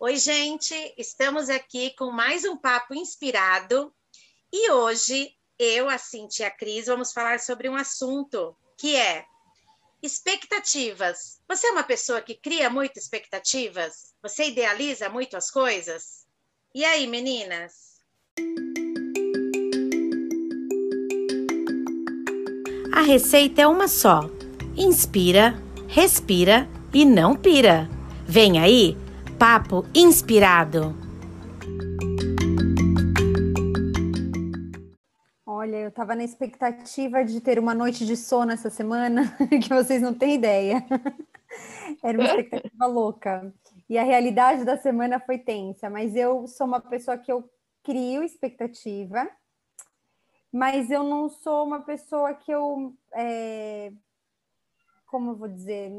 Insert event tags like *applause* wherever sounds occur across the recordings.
Oi, gente, estamos aqui com mais um papo inspirado e hoje eu, a Cintia a Cris vamos falar sobre um assunto que é expectativas. Você é uma pessoa que cria muitas expectativas? Você idealiza muito as coisas? E aí, meninas? A receita é uma só: inspira, respira e não pira. Vem aí, papo inspirado. Olha, eu estava na expectativa de ter uma noite de sono essa semana, *laughs* que vocês não têm ideia. *laughs* Era uma expectativa louca. E a realidade da semana foi tensa, mas eu sou uma pessoa que eu crio expectativa, mas eu não sou uma pessoa que eu. É, como eu vou dizer?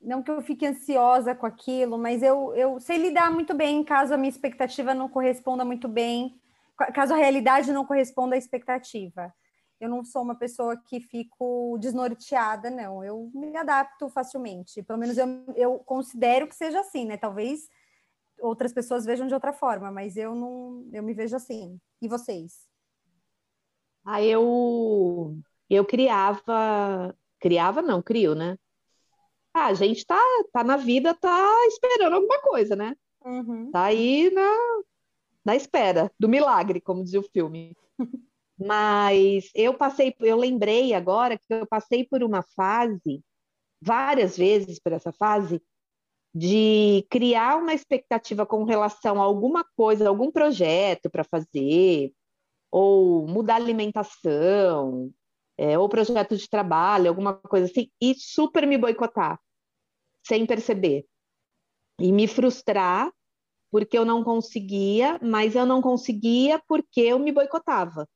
Não que eu fique ansiosa com aquilo, mas eu, eu sei lidar muito bem caso a minha expectativa não corresponda muito bem, caso a realidade não corresponda à expectativa eu não sou uma pessoa que fico desnorteada, não. Eu me adapto facilmente. Pelo menos eu, eu considero que seja assim, né? Talvez outras pessoas vejam de outra forma, mas eu não, eu me vejo assim. E vocês? Ah, eu eu criava, criava não, crio, né? Ah, a gente tá, tá na vida, tá esperando alguma coisa, né? Uhum. Tá aí na, na espera do milagre, como dizia o filme. *laughs* Mas eu passei, eu lembrei agora que eu passei por uma fase, várias vezes por essa fase, de criar uma expectativa com relação a alguma coisa, algum projeto para fazer, ou mudar a alimentação, é, ou projeto de trabalho, alguma coisa assim, e super me boicotar, sem perceber. E me frustrar porque eu não conseguia, mas eu não conseguia porque eu me boicotava.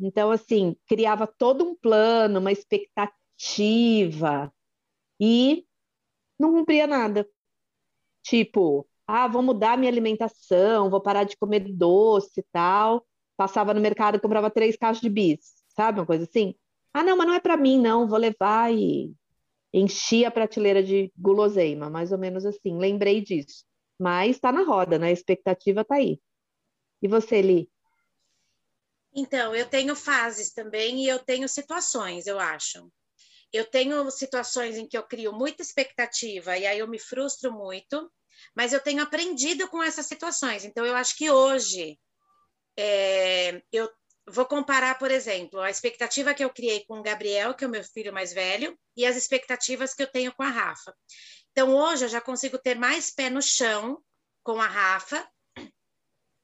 Então, assim, criava todo um plano, uma expectativa e não cumpria nada. Tipo, ah, vou mudar minha alimentação, vou parar de comer doce e tal. Passava no mercado e comprava três caixas de bis, sabe? Uma coisa assim. Ah, não, mas não é para mim, não. Vou levar e enchi a prateleira de guloseima, mais ou menos assim. Lembrei disso. Mas está na roda, né? A expectativa está aí. E você, Li? Então, eu tenho fases também e eu tenho situações, eu acho. Eu tenho situações em que eu crio muita expectativa e aí eu me frustro muito, mas eu tenho aprendido com essas situações. Então, eu acho que hoje é, eu vou comparar, por exemplo, a expectativa que eu criei com o Gabriel, que é o meu filho mais velho, e as expectativas que eu tenho com a Rafa. Então, hoje eu já consigo ter mais pé no chão com a Rafa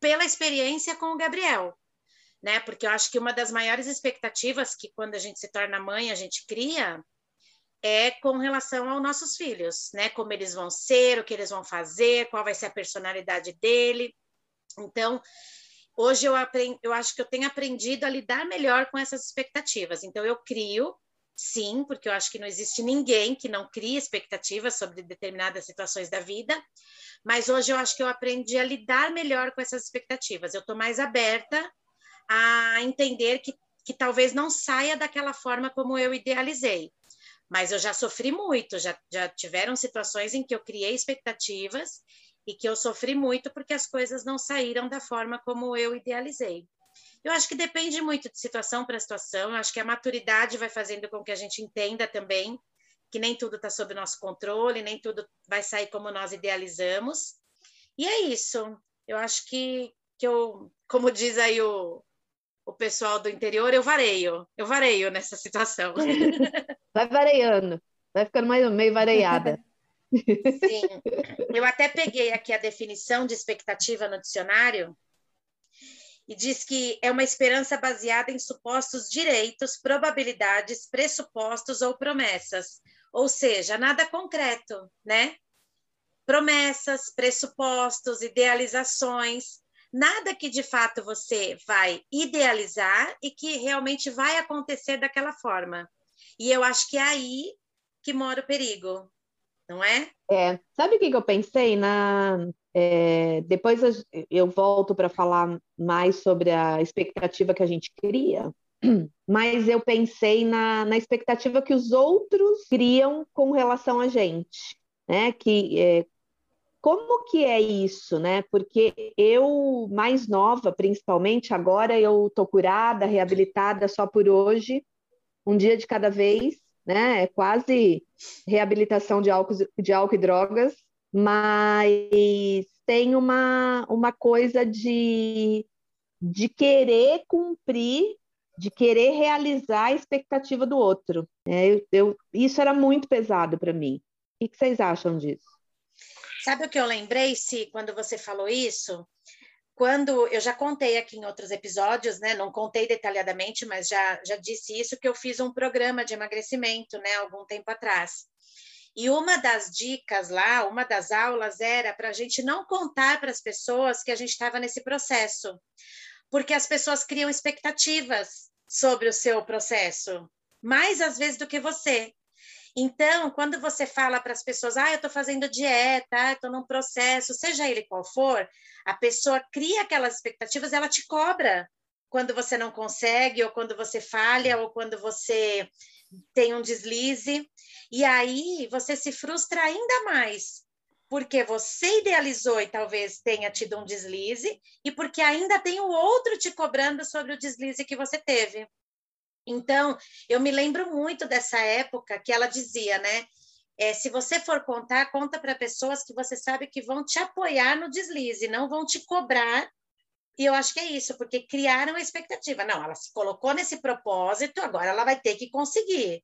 pela experiência com o Gabriel né? Porque eu acho que uma das maiores expectativas que quando a gente se torna mãe, a gente cria é com relação aos nossos filhos, né? Como eles vão ser, o que eles vão fazer, qual vai ser a personalidade dele. Então, hoje eu aprendi, eu acho que eu tenho aprendido a lidar melhor com essas expectativas. Então, eu crio, sim, porque eu acho que não existe ninguém que não crie expectativas sobre determinadas situações da vida. Mas hoje eu acho que eu aprendi a lidar melhor com essas expectativas. Eu estou mais aberta a entender que, que talvez não saia daquela forma como eu idealizei. Mas eu já sofri muito, já, já tiveram situações em que eu criei expectativas e que eu sofri muito porque as coisas não saíram da forma como eu idealizei. Eu acho que depende muito de situação para situação, eu acho que a maturidade vai fazendo com que a gente entenda também que nem tudo está sob nosso controle, nem tudo vai sair como nós idealizamos. E é isso. Eu acho que, que eu, como diz aí o, o pessoal do interior, eu vareio, eu vareio nessa situação. *laughs* Vai vareando, vai ficando mais, meio vareada. *laughs* Sim, *laughs* eu até peguei aqui a definição de expectativa no dicionário e diz que é uma esperança baseada em supostos direitos, probabilidades, pressupostos ou promessas, ou seja, nada concreto, né? Promessas, pressupostos, idealizações, nada que de fato você vai idealizar e que realmente vai acontecer daquela forma. E eu acho que é aí que mora o perigo, não é? É. Sabe o que, eu pensei? Na, é, depois eu volto para falar mais sobre a expectativa que a gente cria, *clears throat* mas eu pensei na, na expectativa que os outros criam com relação a gente, né? Que é, como que é isso, né? Porque eu, mais nova, principalmente, agora eu tô curada, reabilitada só por hoje, um dia de cada vez, né? É quase reabilitação de álcool, de álcool e drogas, mas tem uma, uma coisa de, de querer cumprir, de querer realizar a expectativa do outro. É, eu, eu, isso era muito pesado para mim. O que vocês acham disso? Sabe o que eu lembrei, Se quando você falou isso? Quando eu já contei aqui em outros episódios, né? Não contei detalhadamente, mas já, já disse isso que eu fiz um programa de emagrecimento, né? Algum tempo atrás. E uma das dicas lá, uma das aulas era para a gente não contar para as pessoas que a gente estava nesse processo, porque as pessoas criam expectativas sobre o seu processo, mais às vezes do que você. Então, quando você fala para as pessoas, ah, eu estou fazendo dieta, estou num processo, seja ele qual for, a pessoa cria aquelas expectativas, ela te cobra quando você não consegue, ou quando você falha, ou quando você tem um deslize. E aí você se frustra ainda mais, porque você idealizou e talvez tenha tido um deslize, e porque ainda tem o outro te cobrando sobre o deslize que você teve. Então, eu me lembro muito dessa época que ela dizia, né? É, se você for contar, conta para pessoas que você sabe que vão te apoiar no deslize, não vão te cobrar. E eu acho que é isso, porque criaram a expectativa. Não, ela se colocou nesse propósito, agora ela vai ter que conseguir.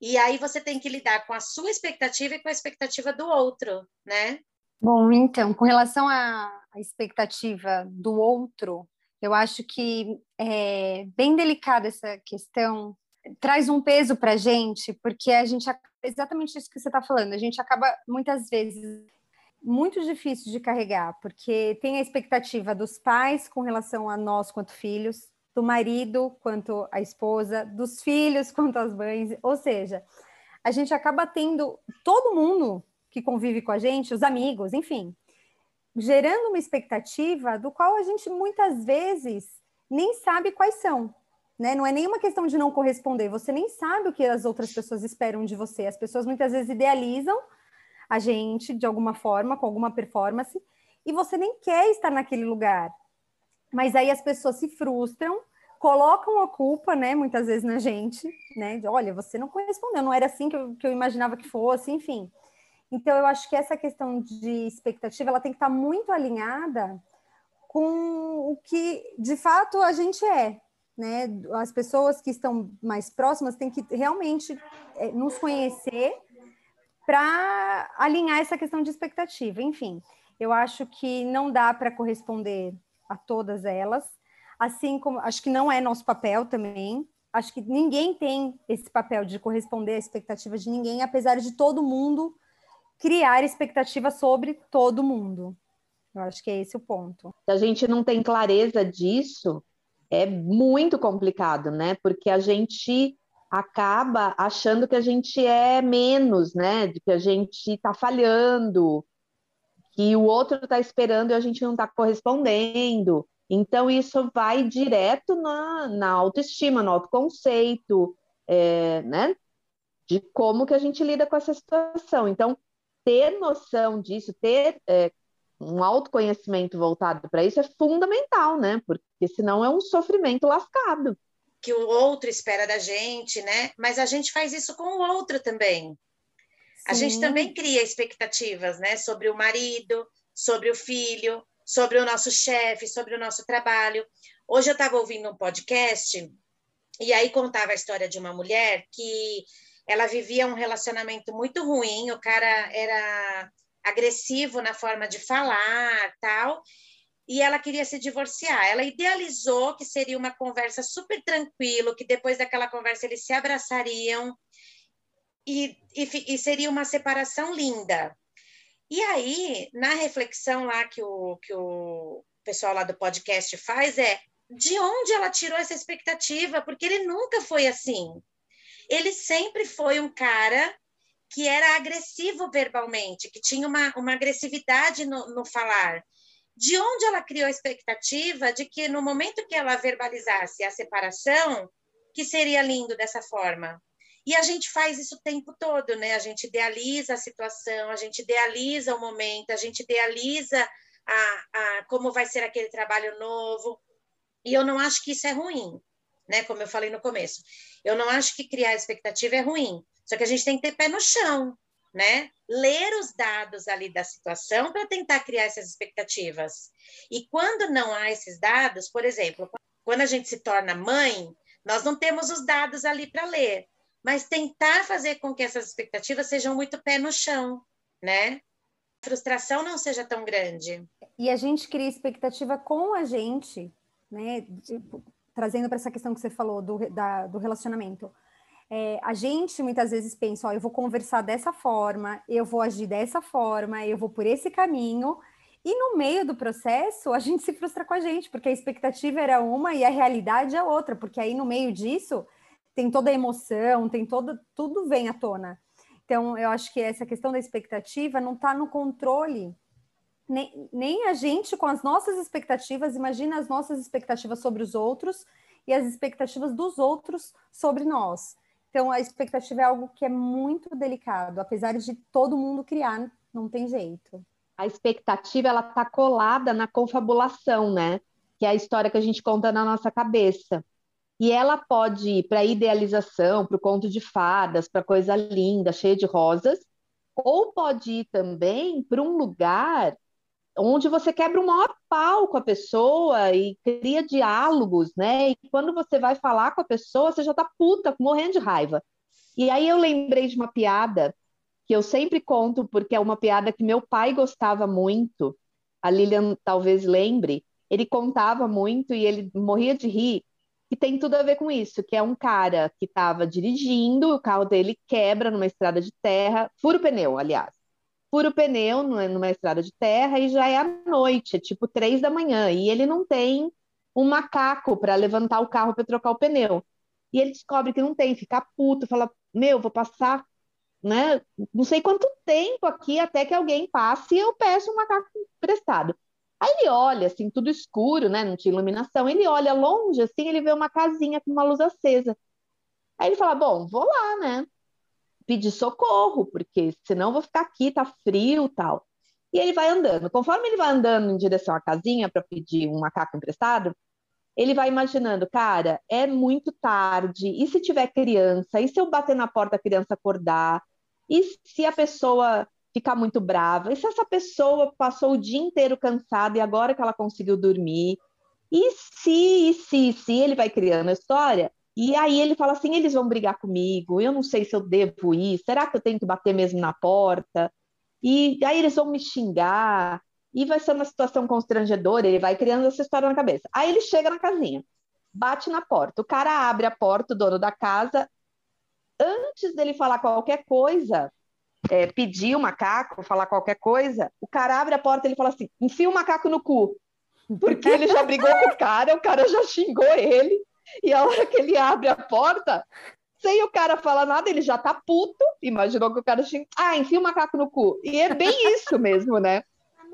E aí você tem que lidar com a sua expectativa e com a expectativa do outro, né? Bom, então, com relação à expectativa do outro, eu acho que é bem delicada essa questão, traz um peso para a gente, porque a gente exatamente isso que você está falando, a gente acaba muitas vezes muito difícil de carregar, porque tem a expectativa dos pais com relação a nós quanto filhos, do marido quanto a esposa, dos filhos *laughs* quanto as mães, ou seja, a gente acaba tendo todo mundo que convive com a gente, os amigos, enfim, gerando uma expectativa do qual a gente muitas vezes nem sabe quais são. Né? Não é nenhuma questão de não corresponder, você nem sabe o que as outras pessoas esperam de você. As pessoas muitas vezes idealizam a gente de alguma forma, com alguma performance, e você nem quer estar naquele lugar. Mas aí as pessoas se frustram, colocam a culpa, né, muitas vezes na gente, né? De, olha, você não correspondeu, não era assim que eu, que eu imaginava que fosse, enfim. Então, eu acho que essa questão de expectativa ela tem que estar muito alinhada com o que de fato a gente é. Né? As pessoas que estão mais próximas têm que realmente é, nos conhecer para alinhar essa questão de expectativa. Enfim, eu acho que não dá para corresponder a todas elas, assim como acho que não é nosso papel também. Acho que ninguém tem esse papel de corresponder à expectativa de ninguém, apesar de todo mundo criar expectativa sobre todo mundo. Eu acho que é esse o ponto. Se a gente não tem clareza disso, é muito complicado, né? Porque a gente acaba achando que a gente é menos, né? De que a gente está falhando, que o outro está esperando e a gente não está correspondendo. Então, isso vai direto na, na autoestima, no autoconceito, é, né? De como que a gente lida com essa situação. Então, ter noção disso, ter é, um autoconhecimento voltado para isso é fundamental, né? Porque senão é um sofrimento lascado. Que o outro espera da gente, né? Mas a gente faz isso com o outro também. Sim. A gente também cria expectativas, né? Sobre o marido, sobre o filho, sobre o nosso chefe, sobre o nosso trabalho. Hoje eu estava ouvindo um podcast e aí contava a história de uma mulher que ela vivia um relacionamento muito ruim, o cara era agressivo na forma de falar, tal, e ela queria se divorciar. Ela idealizou que seria uma conversa super tranquilo, que depois daquela conversa eles se abraçariam e, e, e seria uma separação linda. E aí, na reflexão lá que o, que o pessoal lá do podcast faz é de onde ela tirou essa expectativa, porque ele nunca foi assim ele sempre foi um cara que era agressivo verbalmente, que tinha uma, uma agressividade no, no falar. De onde ela criou a expectativa de que no momento que ela verbalizasse a separação, que seria lindo dessa forma? E a gente faz isso o tempo todo, né? A gente idealiza a situação, a gente idealiza o momento, a gente idealiza a, a, como vai ser aquele trabalho novo. E eu não acho que isso é ruim, né? Como eu falei no começo. Eu não acho que criar expectativa é ruim. Só que a gente tem que ter pé no chão, né? Ler os dados ali da situação para tentar criar essas expectativas. E quando não há esses dados, por exemplo, quando a gente se torna mãe, nós não temos os dados ali para ler, mas tentar fazer com que essas expectativas sejam muito pé no chão, né? A frustração não seja tão grande. E a gente cria expectativa com a gente, né? Tipo, trazendo para essa questão que você falou do, da, do relacionamento. É, a gente muitas vezes pensa, ó, eu vou conversar dessa forma, eu vou agir dessa forma, eu vou por esse caminho, e no meio do processo a gente se frustra com a gente, porque a expectativa era uma e a realidade é outra, porque aí no meio disso tem toda a emoção, tem todo, tudo vem à tona. Então, eu acho que essa questão da expectativa não está no controle nem, nem a gente com as nossas expectativas, imagina as nossas expectativas sobre os outros e as expectativas dos outros sobre nós. Então, a expectativa é algo que é muito delicado, apesar de todo mundo criar, não tem jeito. A expectativa, ela está colada na confabulação, né? Que é a história que a gente conta na nossa cabeça. E ela pode ir para a idealização, para o conto de fadas, para coisa linda, cheia de rosas, ou pode ir também para um lugar onde você quebra o maior pau com a pessoa e cria diálogos, né? E quando você vai falar com a pessoa, você já tá puta, morrendo de raiva. E aí eu lembrei de uma piada que eu sempre conto, porque é uma piada que meu pai gostava muito. A Lilian talvez lembre. Ele contava muito e ele morria de rir. E tem tudo a ver com isso, que é um cara que estava dirigindo, o carro dele quebra numa estrada de terra, fura o pneu, aliás fura o pneu numa estrada de terra e já é à noite, é tipo três da manhã, e ele não tem um macaco para levantar o carro para trocar o pneu. E ele descobre que não tem, fica puto, fala: Meu, vou passar, né? Não sei quanto tempo aqui até que alguém passe e eu peço um macaco emprestado. Aí ele olha, assim, tudo escuro, né? Não tinha iluminação. Ele olha longe, assim, ele vê uma casinha com uma luz acesa. Aí ele fala: Bom, vou lá, né? Pedir socorro, porque senão vou ficar aqui, tá frio tal. E ele vai andando. Conforme ele vai andando em direção à casinha para pedir um macaco emprestado, ele vai imaginando, cara, é muito tarde, e se tiver criança? E se eu bater na porta a criança acordar? E se a pessoa ficar muito brava? E se essa pessoa passou o dia inteiro cansada e agora que ela conseguiu dormir? E se, e se, e se ele vai criando a história, e aí ele fala assim: eles vão brigar comigo, eu não sei se eu devo ir, será que eu tenho que bater mesmo na porta? E aí eles vão me xingar, e vai ser uma situação constrangedora, ele vai criando essa história na cabeça. Aí ele chega na casinha, bate na porta, o cara abre a porta, o dono da casa, antes dele falar qualquer coisa, é, pedir o macaco, falar qualquer coisa, o cara abre a porta e ele fala assim: enfia o macaco no cu. Porque ele já brigou com o cara, o cara já xingou ele. *laughs* E a hora que ele abre a porta, sem o cara falar nada, ele já tá puto. Imaginou que o cara tinha. Ah, enfia o macaco no cu. E é bem *laughs* isso mesmo, né?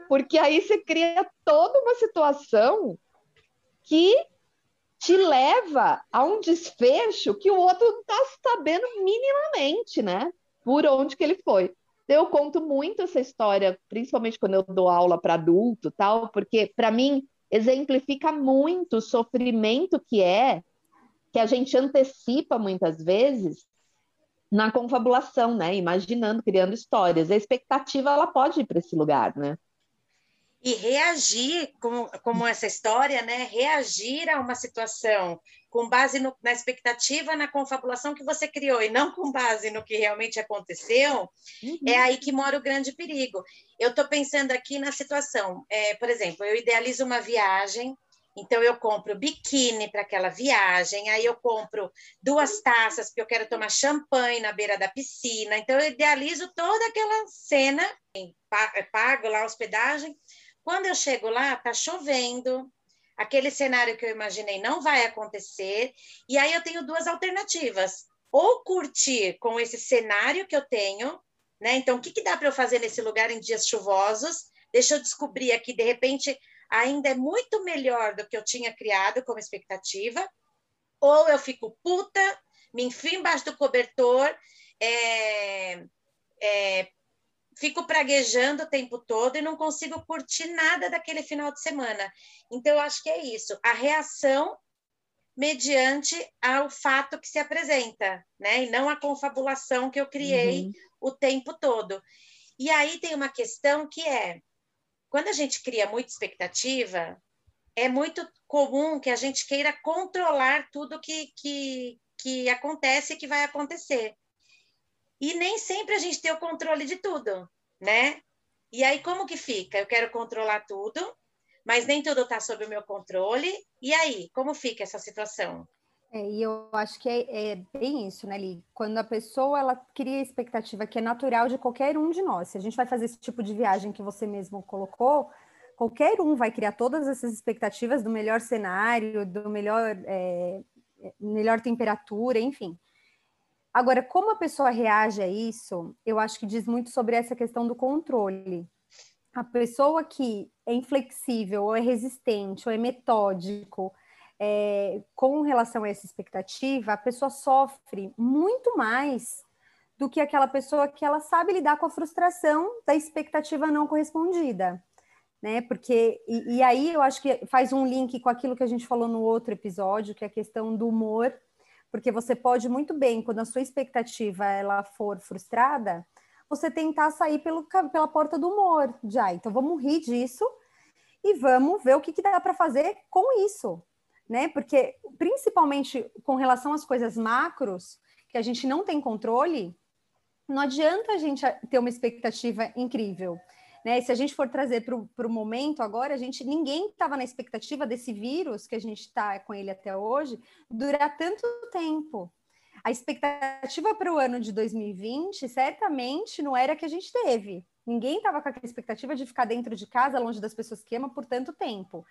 Porque aí você cria toda uma situação que te leva a um desfecho que o outro não tá sabendo minimamente, né? Por onde que ele foi. Eu conto muito essa história, principalmente quando eu dou aula para adulto, tal, porque para mim exemplifica muito o sofrimento que é, que a gente antecipa muitas vezes na confabulação, né? Imaginando, criando histórias. A expectativa ela pode ir para esse lugar, né? E reagir, como, como essa história, né? Reagir a uma situação com base no, na expectativa, na confabulação que você criou, e não com base no que realmente aconteceu, uhum. é aí que mora o grande perigo. Eu estou pensando aqui na situação, é, por exemplo, eu idealizo uma viagem, então eu compro biquíni para aquela viagem, aí eu compro duas taças porque eu quero tomar champanhe na beira da piscina. Então eu idealizo toda aquela cena, pago lá a hospedagem. Quando eu chego lá, tá chovendo, aquele cenário que eu imaginei não vai acontecer, e aí eu tenho duas alternativas. Ou curtir com esse cenário que eu tenho, né? Então, o que, que dá para eu fazer nesse lugar em dias chuvosos? Deixa eu descobrir aqui, de repente, ainda é muito melhor do que eu tinha criado como expectativa, ou eu fico puta, me enfio embaixo do cobertor, é, é, fico praguejando o tempo todo e não consigo curtir nada daquele final de semana. Então, eu acho que é isso. A reação mediante ao fato que se apresenta, né? E não a confabulação que eu criei uhum. o tempo todo. E aí tem uma questão que é quando a gente cria muita expectativa, é muito comum que a gente queira controlar tudo que, que, que acontece e que vai acontecer. E nem sempre a gente tem o controle de tudo, né? E aí, como que fica? Eu quero controlar tudo, mas nem tudo está sob o meu controle. E aí, como fica essa situação? É, e eu acho que é, é, bem isso, né, Li? Quando a pessoa ela cria a expectativa que é natural de qualquer um de nós. Se a gente vai fazer esse tipo de viagem que você mesmo colocou, qualquer um vai criar todas essas expectativas do melhor cenário, do melhor, é, melhor temperatura, enfim. Agora, como a pessoa reage a isso, eu acho que diz muito sobre essa questão do controle. A pessoa que é inflexível, ou é resistente, ou é metódico, é, com relação a essa expectativa, a pessoa sofre muito mais do que aquela pessoa que ela sabe lidar com a frustração da expectativa não correspondida. Né? Porque, e, e aí eu acho que faz um link com aquilo que a gente falou no outro episódio, que é a questão do humor, porque você pode muito bem, quando a sua expectativa ela for frustrada, você tentar sair pelo, pela porta do humor, já, então vamos rir disso e vamos ver o que, que dá para fazer com isso, né? Porque, principalmente com relação às coisas macros, que a gente não tem controle, não adianta a gente ter uma expectativa incrível. Né? E se a gente for trazer para o momento agora, a gente ninguém estava na expectativa desse vírus que a gente está com ele até hoje durar tanto tempo. A expectativa para o ano de 2020 certamente não era que a gente teve. Ninguém estava com aquela expectativa de ficar dentro de casa, longe das pessoas que ama, por tanto tempo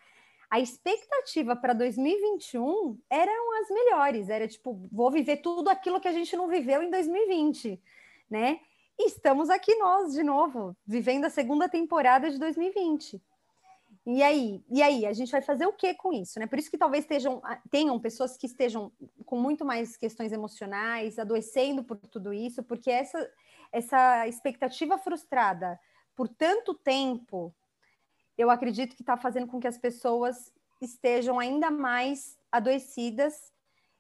a expectativa para 2021 eram as melhores, era tipo, vou viver tudo aquilo que a gente não viveu em 2020, né? Estamos aqui nós de novo, vivendo a segunda temporada de 2020. E aí, e aí, a gente vai fazer o que com isso, né? Por isso que talvez estejam, tenham pessoas que estejam com muito mais questões emocionais, adoecendo por tudo isso, porque essa, essa expectativa frustrada por tanto tempo eu acredito que está fazendo com que as pessoas estejam ainda mais adoecidas.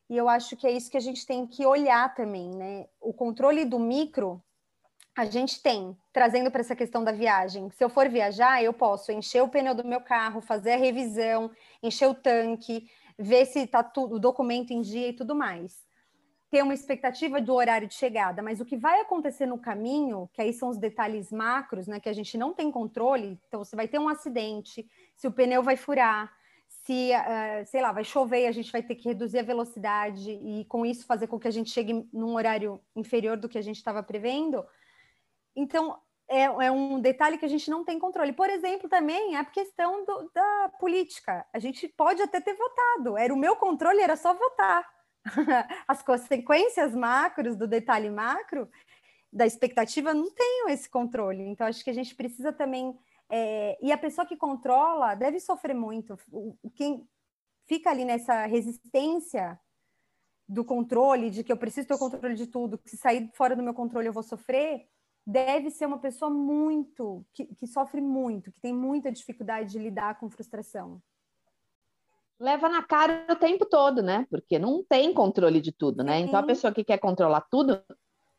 E eu acho que é isso que a gente tem que olhar também, né? O controle do micro a gente tem, trazendo para essa questão da viagem. Se eu for viajar, eu posso encher o pneu do meu carro, fazer a revisão, encher o tanque, ver se está tudo, o documento em dia e tudo mais ter uma expectativa do horário de chegada, mas o que vai acontecer no caminho, que aí são os detalhes macros, né, que a gente não tem controle, então você vai ter um acidente, se o pneu vai furar, se, uh, sei lá, vai chover e a gente vai ter que reduzir a velocidade e com isso fazer com que a gente chegue num horário inferior do que a gente estava prevendo. Então, é, é, um detalhe que a gente não tem controle. Por exemplo, também a questão do, da política. A gente pode até ter votado, era o meu controle, era só votar *laughs* as consequências macros do detalhe macro da expectativa não tenham esse controle. Então, acho que a gente precisa também. É, e a pessoa que controla deve sofrer muito. Quem fica ali nessa resistência do controle, de que eu preciso ter o controle de tudo, que se sair fora do meu controle eu vou sofrer, deve ser uma pessoa muito, que, que sofre muito, que tem muita dificuldade de lidar com frustração leva na cara o tempo todo, né? Porque não tem controle de tudo, né? Então a pessoa que quer controlar tudo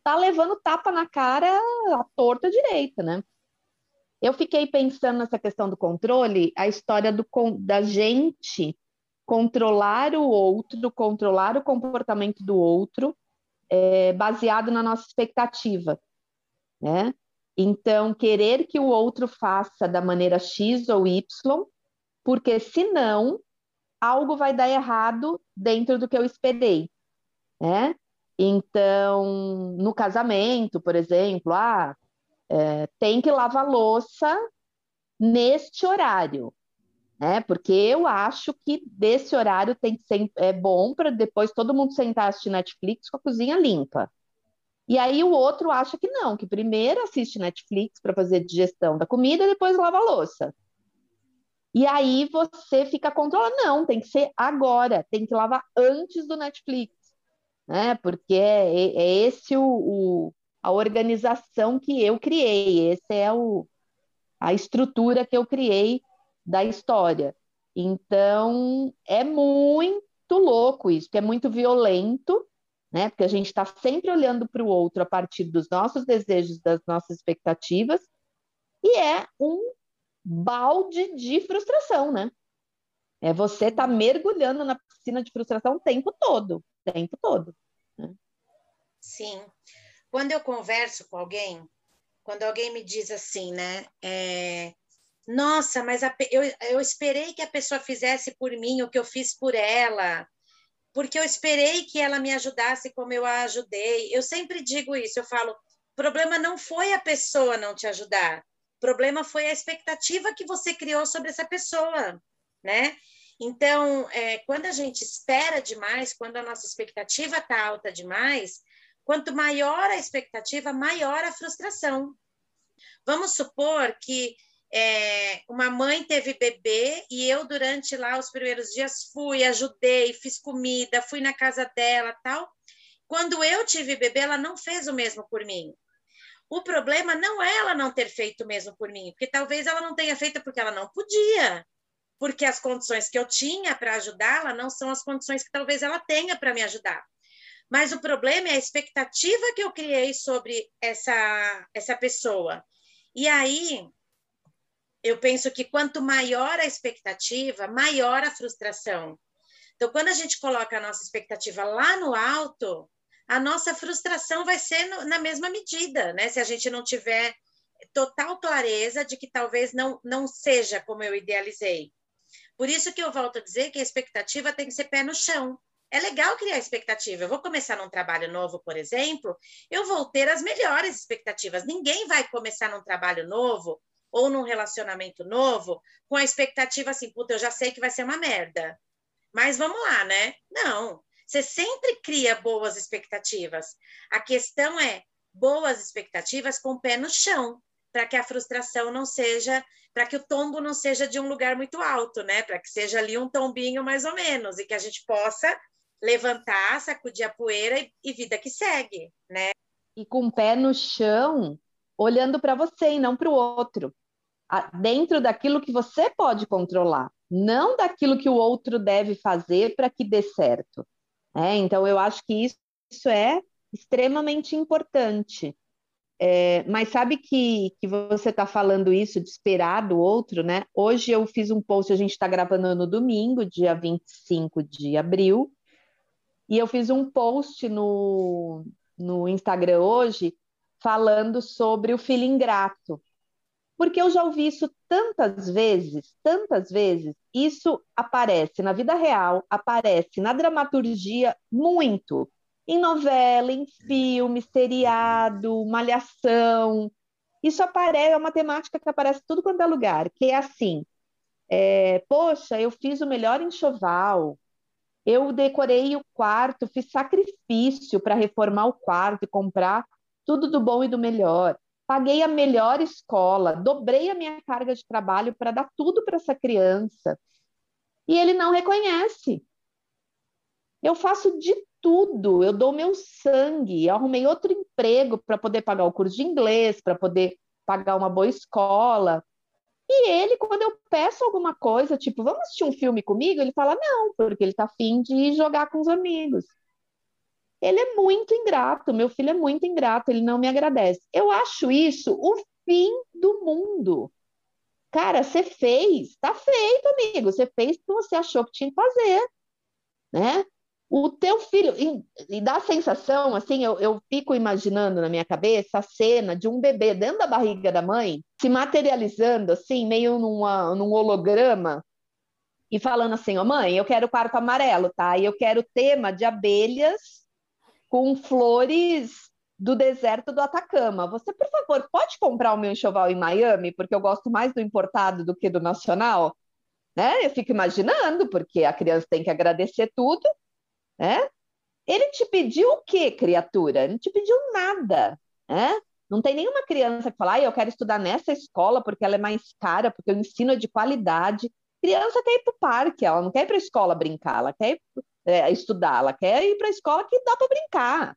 tá levando tapa na cara a torta direita, né? Eu fiquei pensando nessa questão do controle, a história do, da gente controlar o outro, controlar o comportamento do outro, é, baseado na nossa expectativa, né? Então, querer que o outro faça da maneira X ou Y, porque senão algo vai dar errado dentro do que eu esperei, né? Então, no casamento, por exemplo, ah, é, tem que lavar louça neste horário, né? Porque eu acho que desse horário tem que ser é bom para depois todo mundo sentar assistir Netflix com a cozinha limpa. E aí o outro acha que não, que primeiro assiste Netflix para fazer digestão da comida depois lava a louça. E aí você fica controlando. Não, tem que ser agora, tem que lavar antes do Netflix. né? Porque é, é, é esse o, o, a organização que eu criei, esse é o, a estrutura que eu criei da história. Então, é muito louco isso, é muito violento, né? Porque a gente está sempre olhando para o outro a partir dos nossos desejos, das nossas expectativas, e é um balde de frustração, né? É você tá mergulhando na piscina de frustração o tempo todo, o tempo todo. Né? Sim. Quando eu converso com alguém, quando alguém me diz assim, né? É, Nossa, mas a, eu, eu esperei que a pessoa fizesse por mim o que eu fiz por ela, porque eu esperei que ela me ajudasse como eu a ajudei. Eu sempre digo isso, eu falo, problema não foi a pessoa não te ajudar, problema foi a expectativa que você criou sobre essa pessoa, né? Então, é, quando a gente espera demais, quando a nossa expectativa está alta demais, quanto maior a expectativa, maior a frustração. Vamos supor que é, uma mãe teve bebê e eu, durante lá os primeiros dias, fui, ajudei, fiz comida, fui na casa dela tal. Quando eu tive bebê, ela não fez o mesmo por mim. O problema não é ela não ter feito mesmo por mim, porque talvez ela não tenha feito porque ela não podia, porque as condições que eu tinha para ajudá-la não são as condições que talvez ela tenha para me ajudar. Mas o problema é a expectativa que eu criei sobre essa, essa pessoa. E aí, eu penso que quanto maior a expectativa, maior a frustração. Então, quando a gente coloca a nossa expectativa lá no alto, a nossa frustração vai ser no, na mesma medida, né? Se a gente não tiver total clareza de que talvez não, não seja como eu idealizei. Por isso que eu volto a dizer que a expectativa tem que ser pé no chão. É legal criar expectativa. Eu vou começar num trabalho novo, por exemplo, eu vou ter as melhores expectativas. Ninguém vai começar num trabalho novo ou num relacionamento novo com a expectativa assim, puta, eu já sei que vai ser uma merda. Mas vamos lá, né? Não. Você sempre cria boas expectativas. A questão é boas expectativas com o pé no chão, para que a frustração não seja, para que o tombo não seja de um lugar muito alto, né? Para que seja ali um tombinho mais ou menos e que a gente possa levantar, sacudir a poeira e, e vida que segue, né? E com o pé no chão, olhando para você e não para o outro, dentro daquilo que você pode controlar, não daquilo que o outro deve fazer para que dê certo. É, então, eu acho que isso, isso é extremamente importante. É, mas sabe que, que você está falando isso de esperar do outro, né? Hoje eu fiz um post, a gente está gravando no domingo, dia 25 de abril, e eu fiz um post no, no Instagram hoje falando sobre o filho ingrato. Porque eu já ouvi isso tantas vezes, tantas vezes. Isso aparece na vida real, aparece na dramaturgia muito. Em novela, em filme, seriado, malhação. Isso aparece, é uma temática que aparece tudo quanto é lugar, que é assim. É, Poxa, eu fiz o melhor enxoval, eu decorei o quarto, fiz sacrifício para reformar o quarto e comprar tudo do bom e do melhor paguei a melhor escola, dobrei a minha carga de trabalho para dar tudo para essa criança. E ele não reconhece. Eu faço de tudo, eu dou meu sangue, eu arrumei outro emprego para poder pagar o curso de inglês, para poder pagar uma boa escola. E ele, quando eu peço alguma coisa, tipo, vamos assistir um filme comigo, ele fala não, porque ele está afim de jogar com os amigos. Ele é muito ingrato, meu filho é muito ingrato, ele não me agradece. Eu acho isso o fim do mundo. Cara, você fez, tá feito, amigo. Você fez o que você achou que tinha que fazer, né? O teu filho, e, e dá a sensação, assim, eu, eu fico imaginando na minha cabeça a cena de um bebê dentro da barriga da mãe, se materializando, assim, meio numa, num holograma, e falando assim, ó, oh, mãe, eu quero quarto amarelo, tá? E eu quero tema de abelhas com flores do deserto do Atacama. Você, por favor, pode comprar o meu enxoval em Miami, porque eu gosto mais do importado do que do nacional? Né? Eu fico imaginando, porque a criança tem que agradecer tudo, né? Ele te pediu o quê, criatura? Ele não te pediu nada, né? Não tem nenhuma criança que fala, ah, eu quero estudar nessa escola porque ela é mais cara, porque o ensino é de qualidade. Criança quer ir para o parque, ela não quer ir para a escola brincar, ela quer ir é, estudar, ela quer ir para a escola que dá para brincar,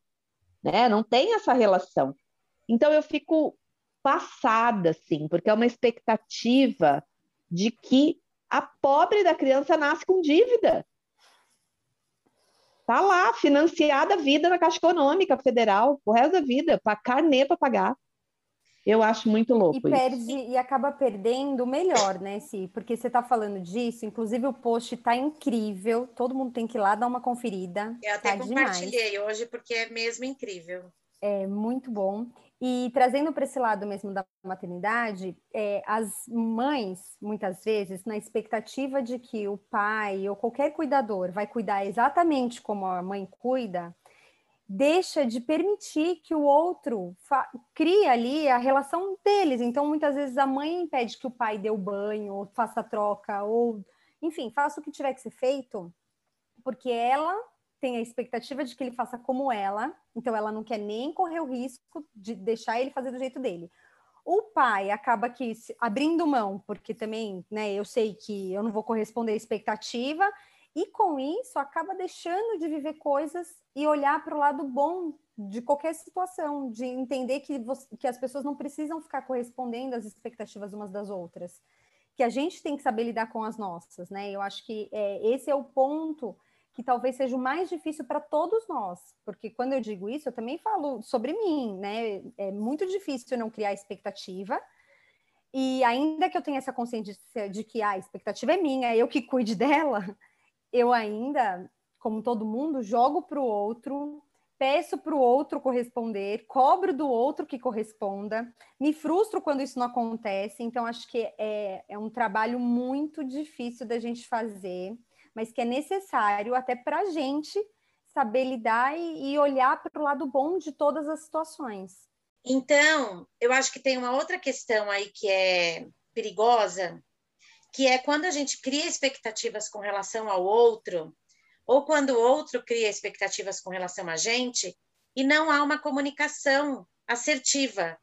né? Não tem essa relação. Então eu fico passada, assim, porque é uma expectativa de que a pobre da criança nasce com dívida. Tá lá, financiada a vida na Caixa Econômica Federal, o resto da vida, para carnê para pagar. Eu acho muito louco e perde isso. e acaba perdendo o melhor, né, Si? Porque você está falando disso, inclusive o post está incrível, todo mundo tem que ir lá dar uma conferida. Eu até tá compartilhei demais. hoje porque é mesmo incrível. É muito bom. E trazendo para esse lado mesmo da maternidade, é, as mães, muitas vezes, na expectativa de que o pai ou qualquer cuidador vai cuidar exatamente como a mãe cuida, deixa de permitir que o outro crie ali a relação deles. Então, muitas vezes a mãe impede que o pai dê o banho, ou faça a troca, ou, enfim, faça o que tiver que ser feito, porque ela tem a expectativa de que ele faça como ela, então ela não quer nem correr o risco de deixar ele fazer do jeito dele. O pai acaba que abrindo mão, porque também, né, eu sei que eu não vou corresponder à expectativa, e com isso acaba deixando de viver coisas e olhar para o lado bom de qualquer situação, de entender que, você, que as pessoas não precisam ficar correspondendo às expectativas umas das outras, que a gente tem que saber lidar com as nossas, né? Eu acho que é, esse é o ponto que talvez seja o mais difícil para todos nós, porque quando eu digo isso, eu também falo sobre mim, né? É muito difícil não criar expectativa. E ainda que eu tenha essa consciência de que ah, a expectativa é minha, é eu que cuide *laughs* dela, eu ainda, como todo mundo, jogo para o outro, peço para o outro corresponder, cobro do outro que corresponda, me frustro quando isso não acontece. Então, acho que é, é um trabalho muito difícil da gente fazer mas que é necessário até para a gente saber lidar e, e olhar para o lado bom de todas as situações. Então, eu acho que tem uma outra questão aí que é perigosa, que é quando a gente cria expectativas com relação ao outro, ou quando o outro cria expectativas com relação a gente, e não há uma comunicação assertiva,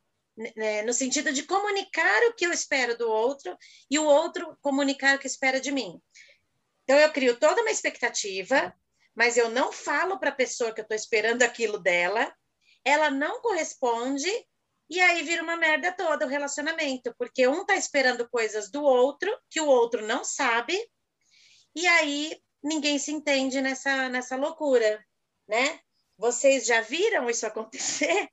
né, no sentido de comunicar o que eu espero do outro e o outro comunicar o que espera de mim. Então, eu crio toda uma expectativa, mas eu não falo para a pessoa que eu estou esperando aquilo dela, ela não corresponde, e aí vira uma merda toda o relacionamento, porque um está esperando coisas do outro que o outro não sabe, e aí ninguém se entende nessa, nessa loucura, né? Vocês já viram isso acontecer?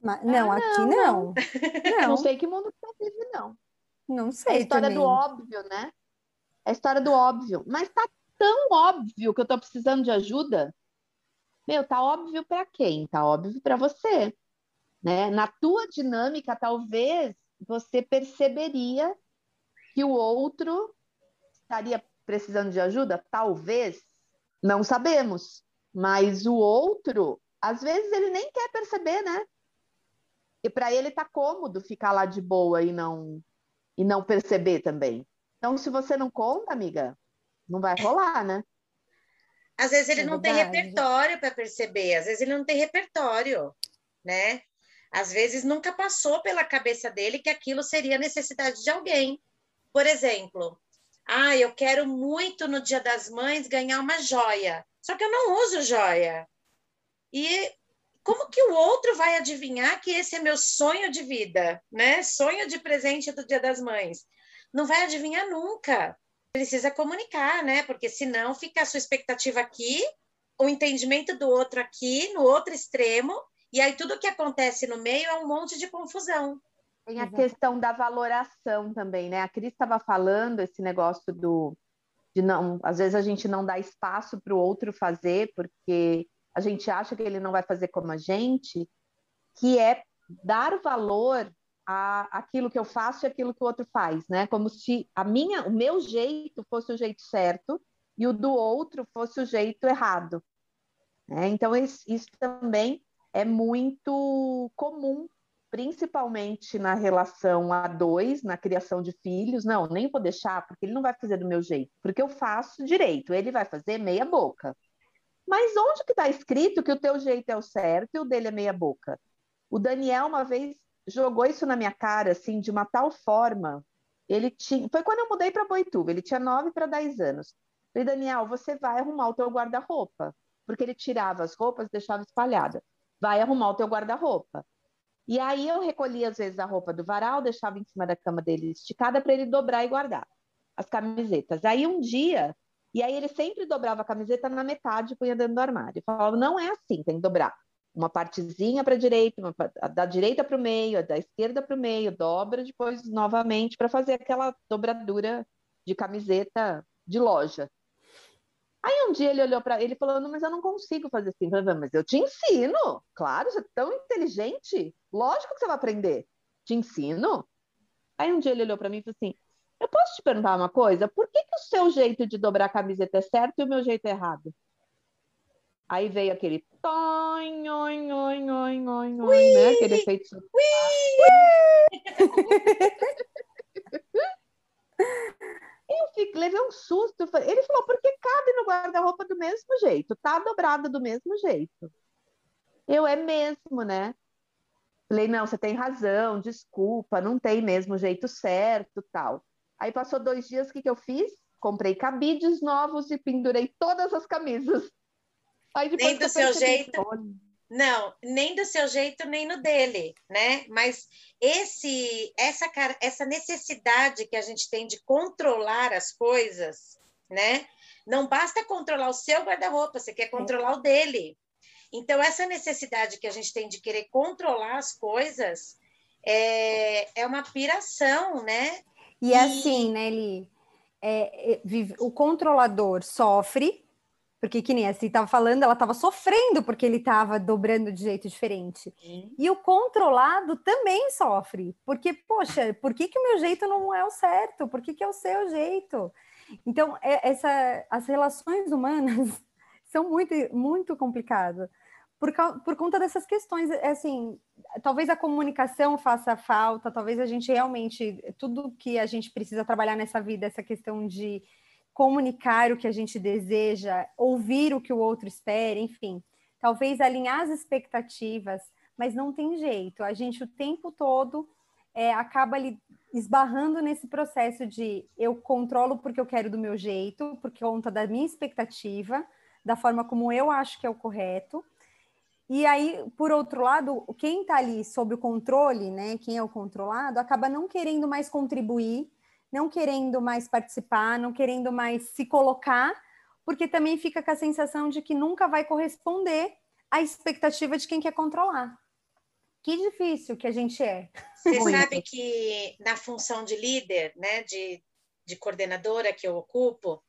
Mas, não, ah, aqui não. *laughs* Não. não. sei que mundo que você vive, não. Não sei. É a história também. do óbvio, né? É a história do óbvio. Mas tá tão óbvio que eu tô precisando de ajuda. Meu, tá óbvio para quem? Tá óbvio para você. Né? Na tua dinâmica, talvez você perceberia que o outro estaria precisando de ajuda? Talvez. Não sabemos. Mas o outro, às vezes, ele nem quer perceber, né? E para ele tá cômodo ficar lá de boa e não e não perceber também. Então, se você não conta, amiga, não vai rolar, né? Às vezes ele é não verdade. tem repertório para perceber, às vezes ele não tem repertório, né? Às vezes nunca passou pela cabeça dele que aquilo seria necessidade de alguém. Por exemplo, ah, eu quero muito no Dia das Mães ganhar uma joia, só que eu não uso joia. E como que o outro vai adivinhar que esse é meu sonho de vida, né? Sonho de presente do Dia das Mães não vai adivinhar nunca. Precisa comunicar, né? Porque senão fica a sua expectativa aqui, o entendimento do outro aqui, no outro extremo, e aí tudo que acontece no meio é um monte de confusão. Tem a questão da valoração também, né? A Cris estava falando esse negócio do de não, às vezes a gente não dá espaço para o outro fazer porque a gente acha que ele não vai fazer como a gente, que é dar valor a, aquilo que eu faço e aquilo que o outro faz, né? Como se a minha, o meu jeito fosse o jeito certo e o do outro fosse o jeito errado. Né? Então, isso, isso também é muito comum, principalmente na relação a dois, na criação de filhos. Não, nem vou deixar, porque ele não vai fazer do meu jeito, porque eu faço direito, ele vai fazer meia boca. Mas onde que está escrito que o teu jeito é o certo e o dele é meia boca? O Daniel uma vez jogou isso na minha cara, assim, de uma tal forma. Ele tinha. Foi quando eu mudei para Boituva, ele tinha 9 para 10 anos. Falei, Daniel, você vai arrumar o teu guarda-roupa. Porque ele tirava as roupas deixava espalhada. Vai arrumar o teu guarda-roupa. E aí eu recolhia, às vezes, a roupa do varal, deixava em cima da cama dele esticada para ele dobrar e guardar as camisetas. Aí um dia, e aí ele sempre dobrava a camiseta na metade e punha dentro do armário. Eu falava, não é assim, tem que dobrar uma partezinha para a direita, uma, da direita para o meio, da esquerda para o meio, dobra depois novamente para fazer aquela dobradura de camiseta de loja. Aí um dia ele olhou para ele e falou: Mas eu não consigo fazer assim. Eu falei, mas eu te ensino. Claro, você é tão inteligente. Lógico que você vai aprender. Te ensino. Aí um dia ele olhou para mim e falou assim: Eu posso te perguntar uma coisa? Por que, que o seu jeito de dobrar a camiseta é certo e o meu jeito é errado? Aí veio aquele toin, oin, oin, oin, oin, oin, né? Aquele efeito. *laughs* *laughs* *laughs* eu fico, levei um susto. Ele falou, porque cabe no guarda-roupa do mesmo jeito, tá dobrado do mesmo jeito. Eu, é mesmo, né? Falei, não, você tem razão, desculpa, não tem mesmo jeito certo, tal. Aí passou dois dias, o que, que eu fiz? Comprei cabides novos e pendurei todas as camisas nem do seu jeito. Não, nem do seu jeito, nem no dele, né? Mas esse, essa, essa necessidade que a gente tem de controlar as coisas, né? Não basta controlar o seu guarda-roupa, você quer controlar o dele. Então, essa necessidade que a gente tem de querer controlar as coisas é, é uma piração, né? E, e... assim, né, Eli? É, é, o controlador sofre porque, que nem assim estava falando, ela estava sofrendo porque ele estava dobrando de jeito diferente. E o controlado também sofre. Porque, poxa, por que, que o meu jeito não é o certo? Por que, que é o seu jeito? Então, é, essa, as relações humanas *laughs* são muito, muito complicadas. Por, por conta dessas questões, é assim, talvez a comunicação faça falta, talvez a gente realmente, tudo que a gente precisa trabalhar nessa vida, essa questão de comunicar o que a gente deseja, ouvir o que o outro espera, enfim, talvez alinhar as expectativas, mas não tem jeito. A gente o tempo todo é, acaba esbarrando nesse processo de eu controlo porque eu quero do meu jeito, por conta da minha expectativa, da forma como eu acho que é o correto. E aí, por outro lado, quem está ali sob o controle, né, quem é o controlado, acaba não querendo mais contribuir não querendo mais participar, não querendo mais se colocar, porque também fica com a sensação de que nunca vai corresponder à expectativa de quem quer controlar. Que difícil que a gente é. Você sabe que na função de líder, né, de, de coordenadora que eu ocupo,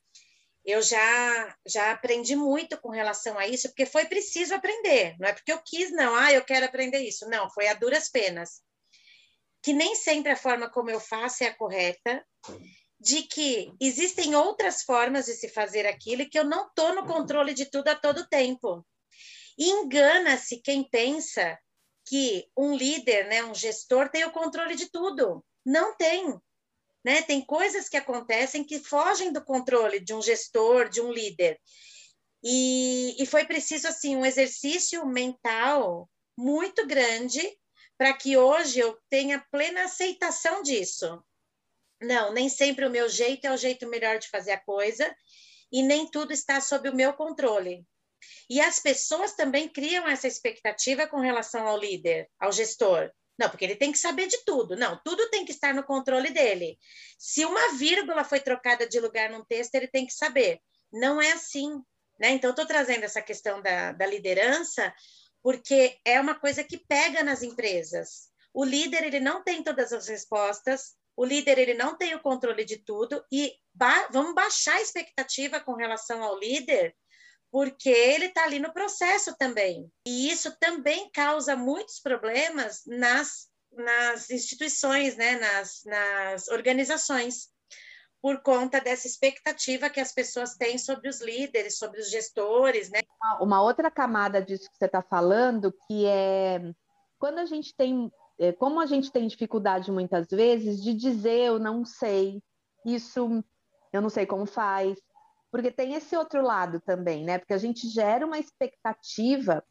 eu já já aprendi muito com relação a isso, porque foi preciso aprender, não é porque eu quis, não, ah, eu quero aprender isso, não, foi a duras penas que nem sempre a forma como eu faço é a correta, de que existem outras formas de se fazer aquilo e que eu não estou no controle de tudo a todo tempo. Engana-se quem pensa que um líder, né, um gestor, tem o controle de tudo. Não tem. Né? Tem coisas que acontecem que fogem do controle de um gestor, de um líder. E, e foi preciso assim um exercício mental muito grande para que hoje eu tenha plena aceitação disso. Não, nem sempre o meu jeito é o jeito melhor de fazer a coisa e nem tudo está sob o meu controle. E as pessoas também criam essa expectativa com relação ao líder, ao gestor. Não, porque ele tem que saber de tudo. Não, tudo tem que estar no controle dele. Se uma vírgula foi trocada de lugar num texto, ele tem que saber. Não é assim. Né? Então, estou trazendo essa questão da, da liderança porque é uma coisa que pega nas empresas. O líder ele não tem todas as respostas, o líder ele não tem o controle de tudo e ba vamos baixar a expectativa com relação ao líder, porque ele está ali no processo também. E isso também causa muitos problemas nas, nas instituições, né? nas, nas organizações por conta dessa expectativa que as pessoas têm sobre os líderes, sobre os gestores, né? Uma outra camada disso que você está falando, que é quando a gente tem, é, como a gente tem dificuldade muitas vezes de dizer eu não sei, isso eu não sei como faz, porque tem esse outro lado também, né? Porque a gente gera uma expectativa,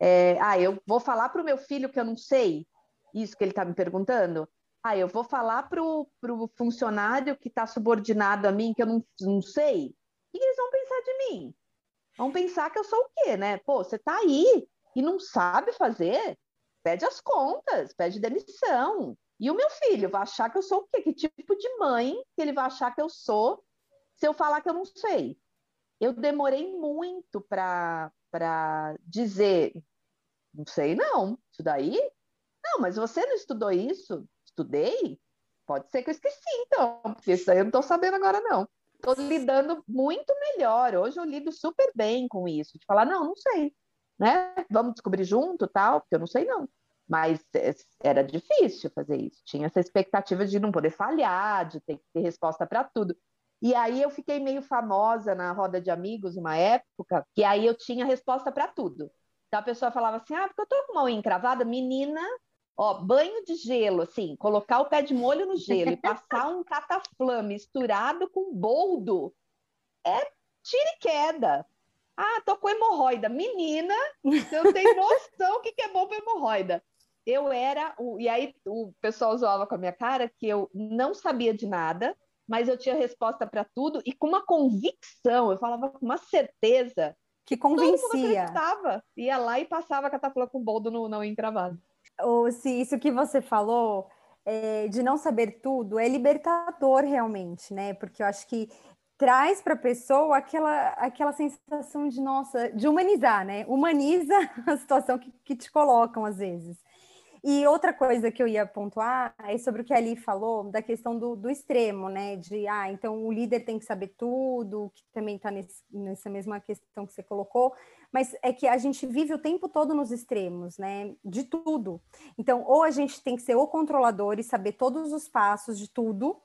é, ah, eu vou falar para o meu filho que eu não sei, isso que ele está me perguntando, ah, eu vou falar para o funcionário que está subordinado a mim, que eu não, não sei. que eles vão pensar de mim? Vão pensar que eu sou o quê, né? Pô, você tá aí e não sabe fazer? Pede as contas, pede demissão. E o meu filho vai achar que eu sou o quê? Que tipo de mãe que ele vai achar que eu sou se eu falar que eu não sei? Eu demorei muito para dizer, não sei não, isso daí? Não, mas você não estudou isso? Estudei? Pode ser que eu esqueci, então, porque isso aí eu não estou sabendo agora, não. Estou lidando muito melhor. Hoje eu lido super bem com isso. De falar, não, não sei. Né? Vamos descobrir junto, tal, porque eu não sei, não. Mas é, era difícil fazer isso. Tinha essa expectativa de não poder falhar, de ter que ter resposta para tudo. E aí eu fiquei meio famosa na roda de amigos uma época, que aí eu tinha resposta para tudo. Então a pessoa falava assim: ah, porque eu tô com uma unha encravada, menina, ó, banho de gelo, assim, colocar o pé de molho no gelo e passar um cataflã misturado com boldo, é tira e queda. Ah, tô com hemorroida. Menina, eu tenho noção o que, que é bom para hemorroida. Eu era, o, e aí o pessoal zoava com a minha cara que eu não sabia de nada, mas eu tinha resposta para tudo e com uma convicção, eu falava com uma certeza que convencia. Todo Ia lá e passava a catapulta com boldo no não encravado. Ou se isso que você falou é, de não saber tudo é libertador realmente, né? Porque eu acho que traz para a pessoa aquela, aquela sensação de nossa, de humanizar, né? Humaniza *laughs* a situação que, que te colocam às vezes. E outra coisa que eu ia pontuar é sobre o que a Ali falou, da questão do, do extremo, né? De, ah, então o líder tem que saber tudo, que também está nessa mesma questão que você colocou, mas é que a gente vive o tempo todo nos extremos, né? De tudo. Então, ou a gente tem que ser o controlador e saber todos os passos de tudo,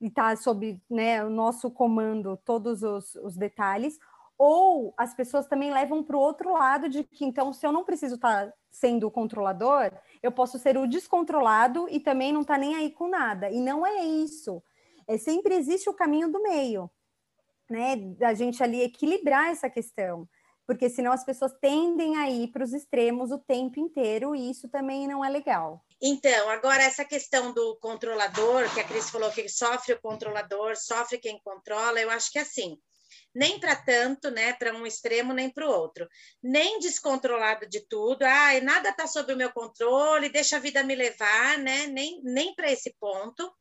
e estar tá sob né, o nosso comando todos os, os detalhes, ou as pessoas também levam para o outro lado de que, então, se eu não preciso estar tá sendo o controlador, eu posso ser o descontrolado e também não estar tá nem aí com nada. E não é isso. É, sempre existe o caminho do meio, né? Da gente ali equilibrar essa questão. Porque senão as pessoas tendem a ir para os extremos o tempo inteiro e isso também não é legal. Então, agora essa questão do controlador, que a Cris falou que sofre o controlador, sofre quem controla, eu acho que é assim nem para tanto, né, para um extremo nem para o outro, nem descontrolado de tudo, ah, nada está sob o meu controle, deixa a vida me levar, né, nem, nem para esse ponto,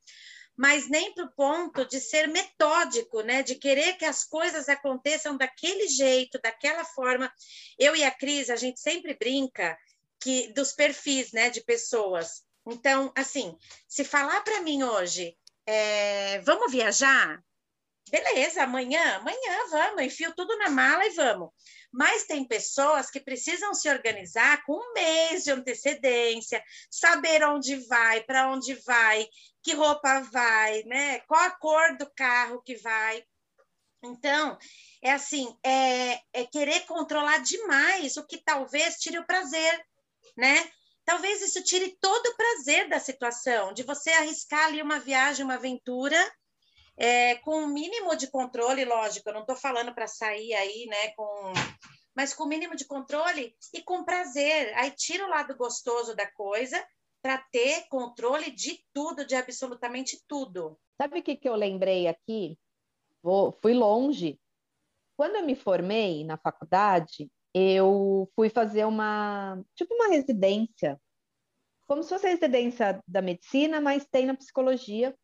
mas nem para o ponto de ser metódico, né, de querer que as coisas aconteçam daquele jeito, daquela forma. Eu e a Cris, a gente sempre brinca que dos perfis, né, de pessoas. Então, assim, se falar para mim hoje, é, vamos viajar? Beleza, amanhã, amanhã vamos, enfio tudo na mala e vamos. Mas tem pessoas que precisam se organizar com um mês de antecedência, saber onde vai, para onde vai, que roupa vai, né? Qual a cor do carro que vai. Então, é assim, é, é querer controlar demais o que talvez tire o prazer, né? Talvez isso tire todo o prazer da situação, de você arriscar ali uma viagem, uma aventura, é, com o mínimo de controle, lógico, eu não estou falando para sair aí, né, com mas com o mínimo de controle e com prazer. Aí tira o lado gostoso da coisa para ter controle de tudo, de absolutamente tudo. Sabe o que, que eu lembrei aqui? Vou, fui longe. Quando eu me formei na faculdade, eu fui fazer uma, tipo uma residência, como se fosse a residência da medicina, mas tem na psicologia,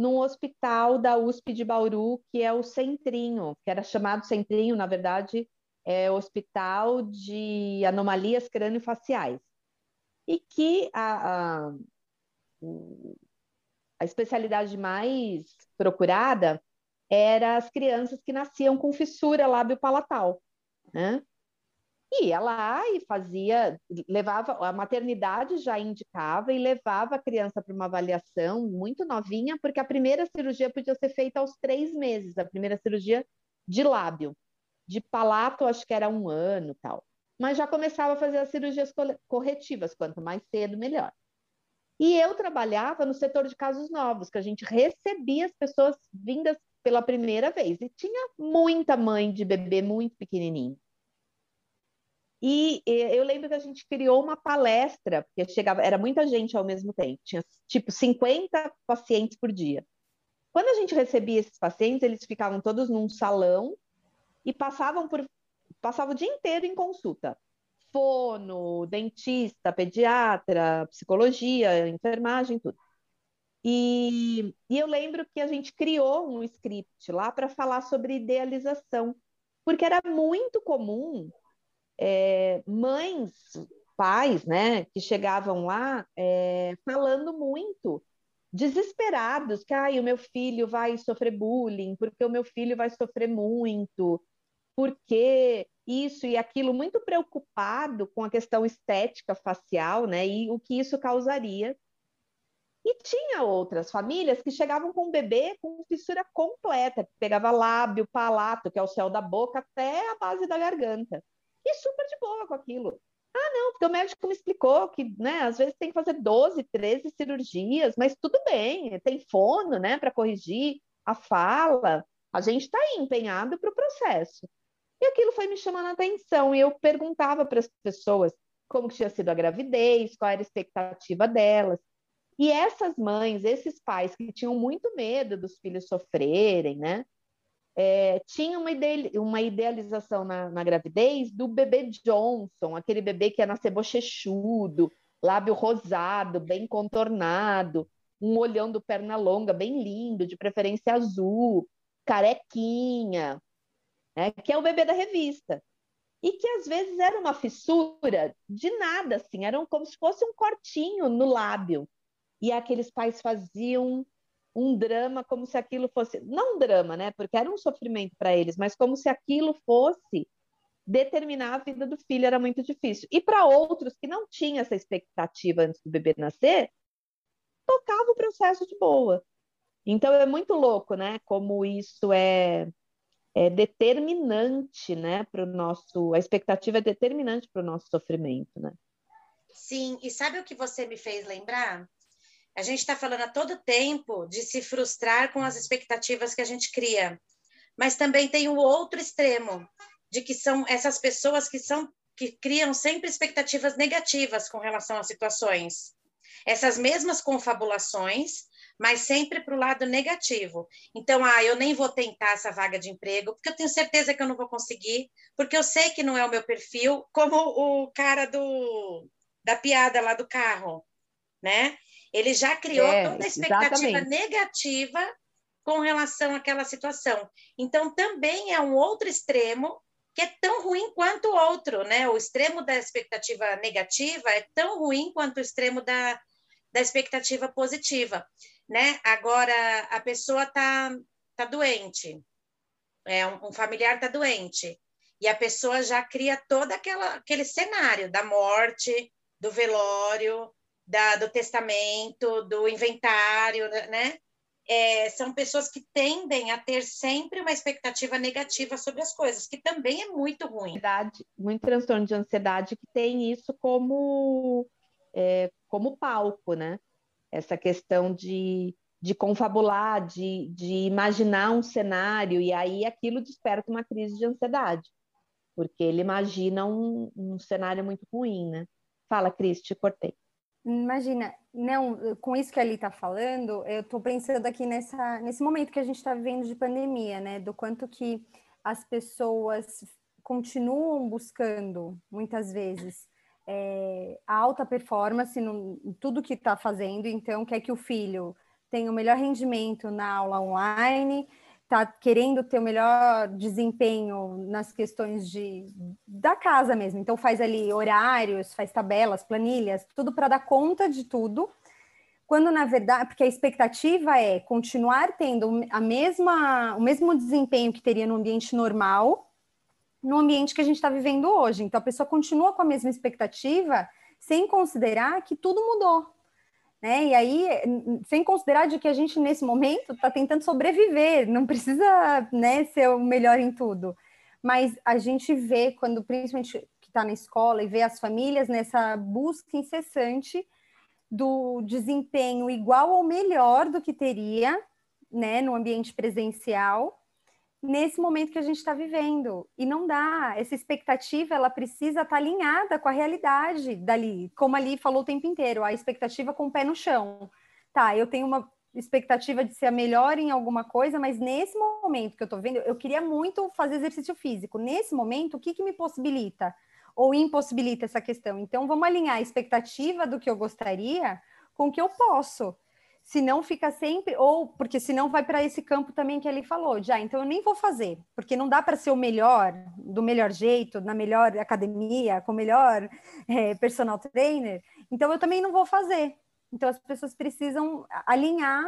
num hospital da USP de Bauru, que é o Centrinho, que era chamado Centrinho, na verdade, é Hospital de Anomalias Crâniofaciais. E que a, a, a especialidade mais procurada era as crianças que nasciam com fissura lábio-palatal, né? Ia lá e fazia, levava, a maternidade já indicava e levava a criança para uma avaliação muito novinha, porque a primeira cirurgia podia ser feita aos três meses, a primeira cirurgia de lábio. De palato, acho que era um ano tal. Mas já começava a fazer as cirurgias corretivas, quanto mais cedo, melhor. E eu trabalhava no setor de casos novos, que a gente recebia as pessoas vindas pela primeira vez. E tinha muita mãe de bebê muito pequenininho. E eu lembro que a gente criou uma palestra, porque chegava, era muita gente ao mesmo tempo, tinha tipo 50 pacientes por dia. Quando a gente recebia esses pacientes, eles ficavam todos num salão e passavam por passavam o dia inteiro em consulta. Fono, dentista, pediatra, psicologia, enfermagem, tudo. E, e eu lembro que a gente criou um script lá para falar sobre idealização, porque era muito comum é, mães, pais, né, que chegavam lá é, falando muito, desesperados, que ah, o meu filho vai sofrer bullying, porque o meu filho vai sofrer muito, porque isso e aquilo, muito preocupado com a questão estética facial, né, e o que isso causaria e tinha outras famílias que chegavam com o bebê com fissura completa, que pegava lábio, palato, que é o céu da boca, até a base da garganta. E super de boa com aquilo. Ah, não, porque o médico me explicou que, né, às vezes tem que fazer 12, 13 cirurgias, mas tudo bem, tem fono, né, para corrigir a fala. A gente está empenhado para o processo. E aquilo foi me chamando a atenção, e eu perguntava para as pessoas como tinha sido a gravidez, qual era a expectativa delas. E essas mães, esses pais que tinham muito medo dos filhos sofrerem, né? É, tinha uma, ide uma idealização na, na, gravidez do bebê Johnson, aquele bebê que ia nascer bochechudo, lábio rosado, bem contornado, um olhão do perna longa, bem lindo, de preferência azul, carequinha, né? que é o bebê da revista. E que às vezes era uma fissura de nada, assim, era como se fosse um cortinho no lábio e aqueles pais faziam um drama como se aquilo fosse não um drama, né? Porque era um sofrimento para eles, mas como se aquilo fosse determinar a vida do filho era muito difícil. E para outros que não tinham essa expectativa antes do bebê nascer, tocava o processo de boa. Então é muito louco, né? Como isso é, é determinante, né? Para o nosso, a expectativa é determinante para o nosso sofrimento, né? Sim. E sabe o que você me fez lembrar? A gente está falando a todo tempo de se frustrar com as expectativas que a gente cria, mas também tem o outro extremo, de que são essas pessoas que são que criam sempre expectativas negativas com relação às situações. Essas mesmas confabulações, mas sempre para o lado negativo. Então, ah, eu nem vou tentar essa vaga de emprego, porque eu tenho certeza que eu não vou conseguir, porque eu sei que não é o meu perfil, como o cara do da piada lá do carro, né? Ele já criou é, toda a expectativa exatamente. negativa com relação àquela situação. Então, também é um outro extremo que é tão ruim quanto o outro, né? O extremo da expectativa negativa é tão ruim quanto o extremo da, da expectativa positiva, né? Agora, a pessoa tá, tá doente, é, um, um familiar tá doente, e a pessoa já cria todo aquela, aquele cenário da morte, do velório, da, do testamento, do inventário, né? É, são pessoas que tendem a ter sempre uma expectativa negativa sobre as coisas, que também é muito ruim. Verdade, muito transtorno de ansiedade que tem isso como, é, como palco, né? Essa questão de, de confabular, de, de imaginar um cenário, e aí aquilo desperta uma crise de ansiedade, porque ele imagina um, um cenário muito ruim, né? Fala, Cris, te cortei. Imagina, não, com isso que a Ali está falando, eu estou pensando aqui nessa, nesse momento que a gente está vivendo de pandemia, né? Do quanto que as pessoas continuam buscando, muitas vezes, é, a alta performance em tudo que está fazendo, então quer que o filho tenha o melhor rendimento na aula online, está querendo ter o melhor desempenho nas questões de, da casa mesmo. Então faz ali horários, faz tabelas, planilhas, tudo para dar conta de tudo. Quando na verdade, porque a expectativa é continuar tendo a mesma, o mesmo desempenho que teria no ambiente normal, no ambiente que a gente está vivendo hoje. Então a pessoa continua com a mesma expectativa, sem considerar que tudo mudou né? E aí, sem considerar de que a gente nesse momento está tentando sobreviver, não precisa, né, ser o melhor em tudo. Mas a gente vê quando, principalmente que está na escola e vê as famílias nessa busca incessante do desempenho igual ou melhor do que teria, né, no ambiente presencial, nesse momento que a gente está vivendo. E não dá. Essa expectativa ela precisa estar tá alinhada com a realidade dali. Como ali falou o tempo inteiro, a expectativa com o pé no chão. Tá, eu tenho uma expectativa de ser a melhor em alguma coisa, mas nesse momento que eu tô vendo, eu queria muito fazer exercício físico. Nesse momento, o que, que me possibilita ou impossibilita essa questão? Então, vamos alinhar a expectativa do que eu gostaria com o que eu posso. Senão fica sempre, ou porque senão vai para esse campo também que ele falou, já, então eu nem vou fazer, porque não dá para ser o melhor, do melhor jeito, na melhor academia, com o melhor é, personal trainer, então eu também não vou fazer, então as pessoas precisam alinhar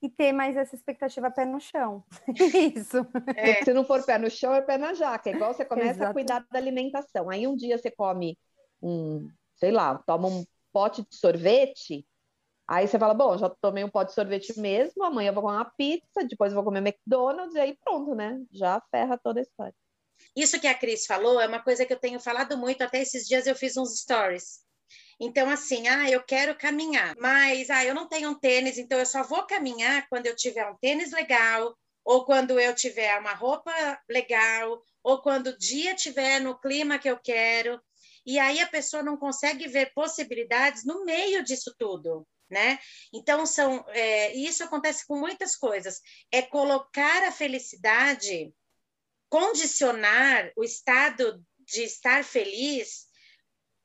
e ter mais essa expectativa pé no chão. *laughs* Isso. É. Se não for pé no chão, é pé na jaca. É igual você começa Exato. a cuidar da alimentação. Aí um dia você come um, sei lá, toma um pote de sorvete. Aí você fala, bom, já tomei um pote de sorvete mesmo, amanhã eu vou comer uma pizza, depois eu vou comer McDonald's, e aí pronto, né? Já ferra toda a história. Isso que a Cris falou é uma coisa que eu tenho falado muito, até esses dias eu fiz uns stories. Então, assim, ah, eu quero caminhar, mas ah, eu não tenho um tênis, então eu só vou caminhar quando eu tiver um tênis legal, ou quando eu tiver uma roupa legal, ou quando o dia tiver no clima que eu quero. E aí a pessoa não consegue ver possibilidades no meio disso tudo. Né? Então são é, isso acontece com muitas coisas. É colocar a felicidade, condicionar o estado de estar feliz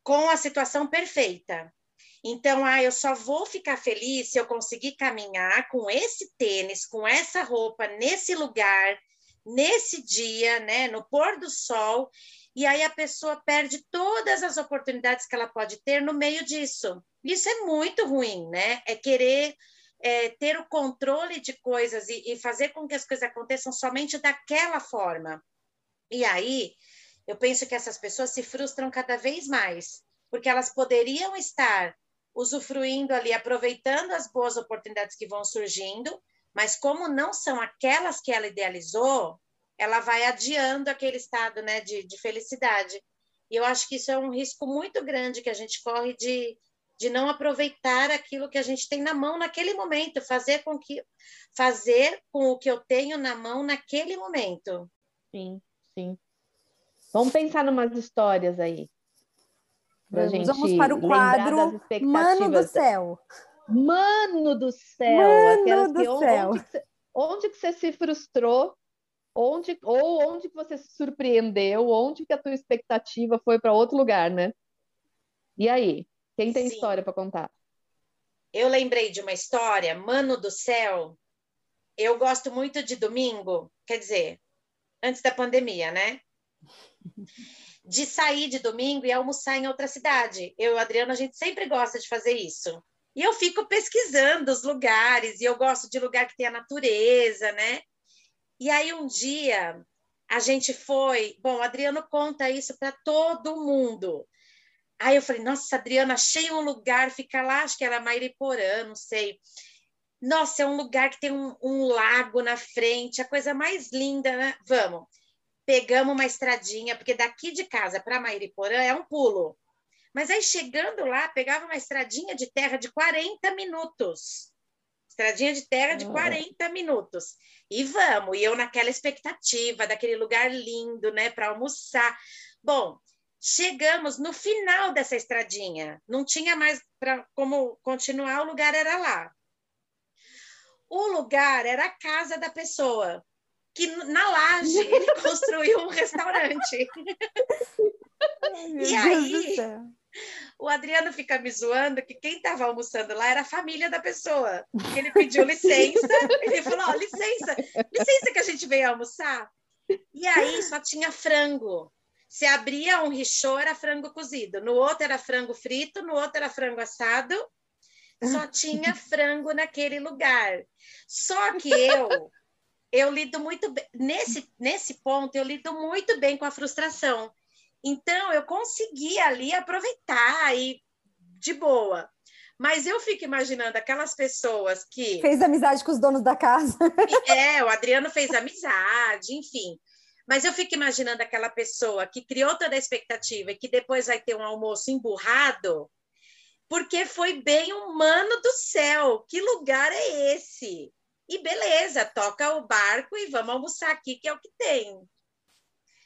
com a situação perfeita. Então, ah, eu só vou ficar feliz se eu conseguir caminhar com esse tênis, com essa roupa, nesse lugar, nesse dia, né, no pôr do sol, e aí a pessoa perde todas as oportunidades que ela pode ter no meio disso. Isso é muito ruim, né? É querer é, ter o controle de coisas e, e fazer com que as coisas aconteçam somente daquela forma. E aí, eu penso que essas pessoas se frustram cada vez mais, porque elas poderiam estar usufruindo ali, aproveitando as boas oportunidades que vão surgindo, mas como não são aquelas que ela idealizou, ela vai adiando aquele estado né, de, de felicidade. E eu acho que isso é um risco muito grande que a gente corre de, de não aproveitar aquilo que a gente tem na mão naquele momento, fazer com que fazer com o que eu tenho na mão naquele momento. Sim, sim. Vamos pensar umas histórias aí. Pra Vamos, gente vamos para o quadro Mano do Céu. Mano do céu! Mano do que, céu! Onde onde que você se frustrou? Onde, ou onde que você se surpreendeu? Onde que a tua expectativa foi para outro lugar, né? E aí? Quem tem Sim. história para contar? Eu lembrei de uma história, Mano do Céu. Eu gosto muito de domingo, quer dizer, antes da pandemia, né? de sair de domingo e almoçar em outra cidade. Eu e o Adriano, a gente sempre gosta de fazer isso. E eu fico pesquisando os lugares, e eu gosto de lugar que tem a natureza, né? E aí um dia a gente foi, bom, Adriano conta isso para todo mundo. Aí eu falei, nossa, Adriano, achei um lugar, fica lá, acho que era Mairiporã, não sei. Nossa, é um lugar que tem um, um lago na frente, a coisa mais linda, né? Vamos pegamos uma estradinha, porque daqui de casa para Mairiporã é um pulo. Mas aí chegando lá, pegava uma estradinha de terra de 40 minutos. Estradinha de terra de 40 minutos. E vamos, e eu naquela expectativa daquele lugar lindo, né, para almoçar. Bom, chegamos no final dessa estradinha, não tinha mais para como continuar, o lugar era lá. O lugar era a casa da pessoa que na laje ele *laughs* construiu um restaurante. E aí, o Adriano fica me zoando que quem estava almoçando lá era a família da pessoa. Ele pediu licença, ele falou: oh, licença, licença que a gente veio almoçar. E aí só tinha frango. Se abria um richô, era frango cozido, no outro era frango frito, no outro era frango assado. Só tinha frango naquele lugar. Só que eu eu lido muito bem, nesse, nesse ponto, eu lido muito bem com a frustração. Então, eu consegui ali aproveitar e de boa. Mas eu fico imaginando aquelas pessoas que. Fez amizade com os donos da casa. É, o Adriano fez amizade, enfim. Mas eu fico imaginando aquela pessoa que criou toda a expectativa e que depois vai ter um almoço emburrado, porque foi bem humano do céu. Que lugar é esse? E beleza, toca o barco e vamos almoçar aqui, que é o que tem.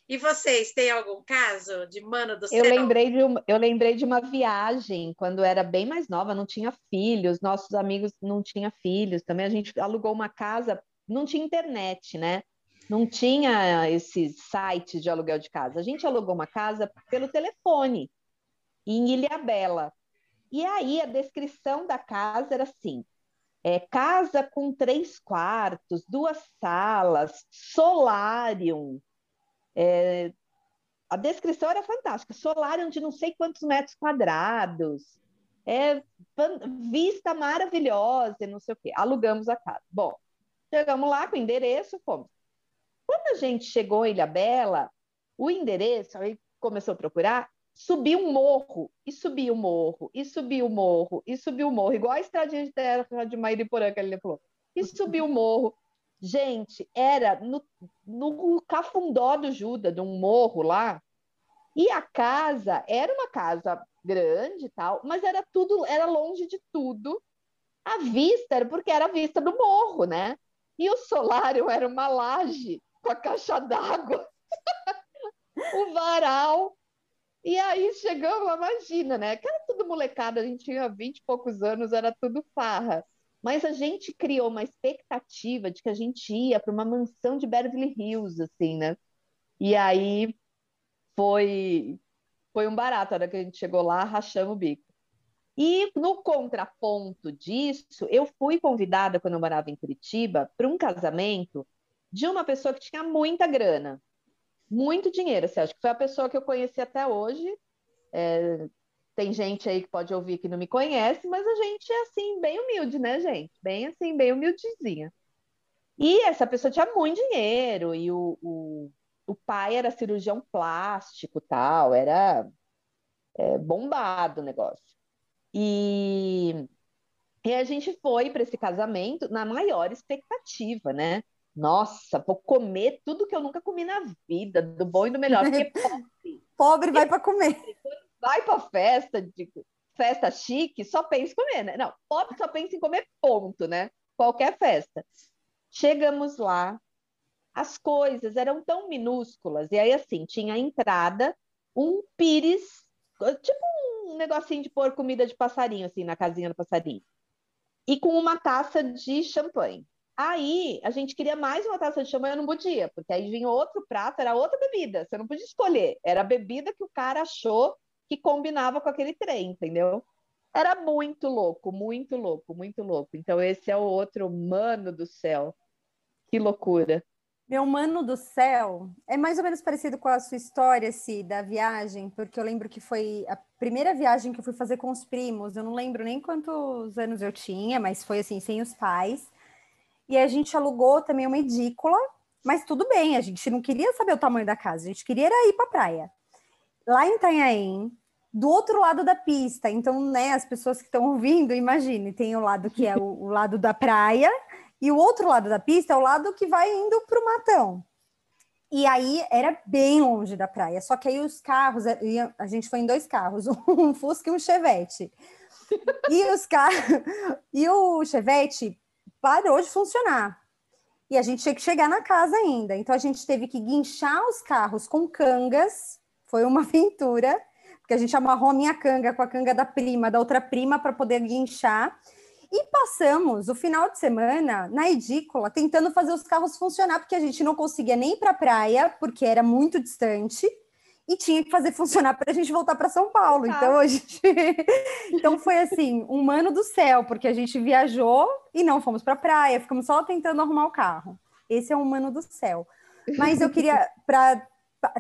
E vocês, têm algum caso de mano do céu? Eu lembrei de uma, eu lembrei de uma viagem quando era bem mais nova, não tinha filhos, nossos amigos não tinham filhos, também a gente alugou uma casa, não tinha internet, né? Não tinha esses sites de aluguel de casa. A gente alugou uma casa pelo telefone em Ilha Bela. E aí a descrição da casa era assim: é, casa com três quartos, duas salas, solário. É, a descrição era fantástica. Solário de não sei quantos metros quadrados. É, vista maravilhosa, não sei o quê. Alugamos a casa. Bom, chegamos lá com o endereço, fomos. Quando a gente chegou em Ilha Bela, o endereço, aí começou a procurar, subiu um morro, e subiu um morro, e subiu um morro, e subiu um morro, igual a estradinha de terra de Mairiporã que ele falou. E subiu um morro. Gente, era no, no cafundó do Juda, de um morro lá, e a casa era uma casa grande e tal, mas era tudo, era longe de tudo. A vista era porque era a vista do morro, né? E o solário era uma laje com a caixa d'água, *laughs* o varal e aí chegamos, imagina, né? Que era tudo molecada, a gente tinha 20 e poucos anos, era tudo farra. Mas a gente criou uma expectativa de que a gente ia para uma mansão de Beverly Hills, assim, né? E aí foi foi um barato, a hora que a gente chegou lá, rachamos o bico. E no contraponto disso, eu fui convidada, quando eu morava em Curitiba, para um casamento de uma pessoa que tinha muita grana muito dinheiro. Assim, acho que foi a pessoa que eu conheci até hoje. É, tem gente aí que pode ouvir que não me conhece, mas a gente é assim, bem humilde, né, gente? Bem assim, bem humildezinha. E essa pessoa tinha muito dinheiro, e o, o, o pai era cirurgião plástico tal, era é, bombado o negócio. E, e a gente foi para esse casamento na maior expectativa, né? Nossa, vou comer tudo que eu nunca comi na vida, do bom e do melhor. Porque *laughs* pobre, pobre vai para comer. Vai para festa, de, festa chique, só pensa em comer, né? Não, pobre só pensa em comer, ponto, né? Qualquer festa. Chegamos lá, as coisas eram tão minúsculas, e aí assim, tinha a entrada, um pires, tipo um negocinho de pôr comida de passarinho, assim, na casinha do passarinho, e com uma taça de champanhe. Aí a gente queria mais uma taça de champanhe, eu não podia, porque aí vinha outro prato, era outra bebida, você não podia escolher. Era a bebida que o cara achou que combinava com aquele trem, entendeu? Era muito louco, muito louco, muito louco. Então esse é o outro mano do céu. Que loucura. Meu mano do céu é mais ou menos parecido com a sua história, assim, da viagem, porque eu lembro que foi a primeira viagem que eu fui fazer com os primos. Eu não lembro nem quantos anos eu tinha, mas foi assim, sem os pais. E a gente alugou também uma edícula, mas tudo bem, a gente não queria saber o tamanho da casa, a gente queria ir para a praia. Lá em Itanhaém, do outro lado da pista, então, né, as pessoas que estão ouvindo, imagine, tem o lado que é o, o lado da praia, e o outro lado da pista é o lado que vai indo para o matão. E aí era bem longe da praia, só que aí os carros, a gente foi em dois carros, *laughs* um Fusca e um Chevette. E os carros, e o Chevette parou de funcionar. E a gente tinha que chegar na casa ainda. Então a gente teve que guinchar os carros com cangas. Foi uma *laughs* aventura, porque a gente amarrou a minha canga com a canga da prima, da outra prima, para poder guinchar. E passamos o final de semana na edícula, tentando fazer os carros funcionar, porque a gente não conseguia nem ir para a praia, porque era muito distante e tinha que fazer funcionar para a gente voltar para São Paulo. Ah. Então a gente, *laughs* então foi assim, um mano do céu, porque a gente viajou e não fomos para a praia, ficamos só tentando arrumar o carro. Esse é um mano do céu. Mas eu queria para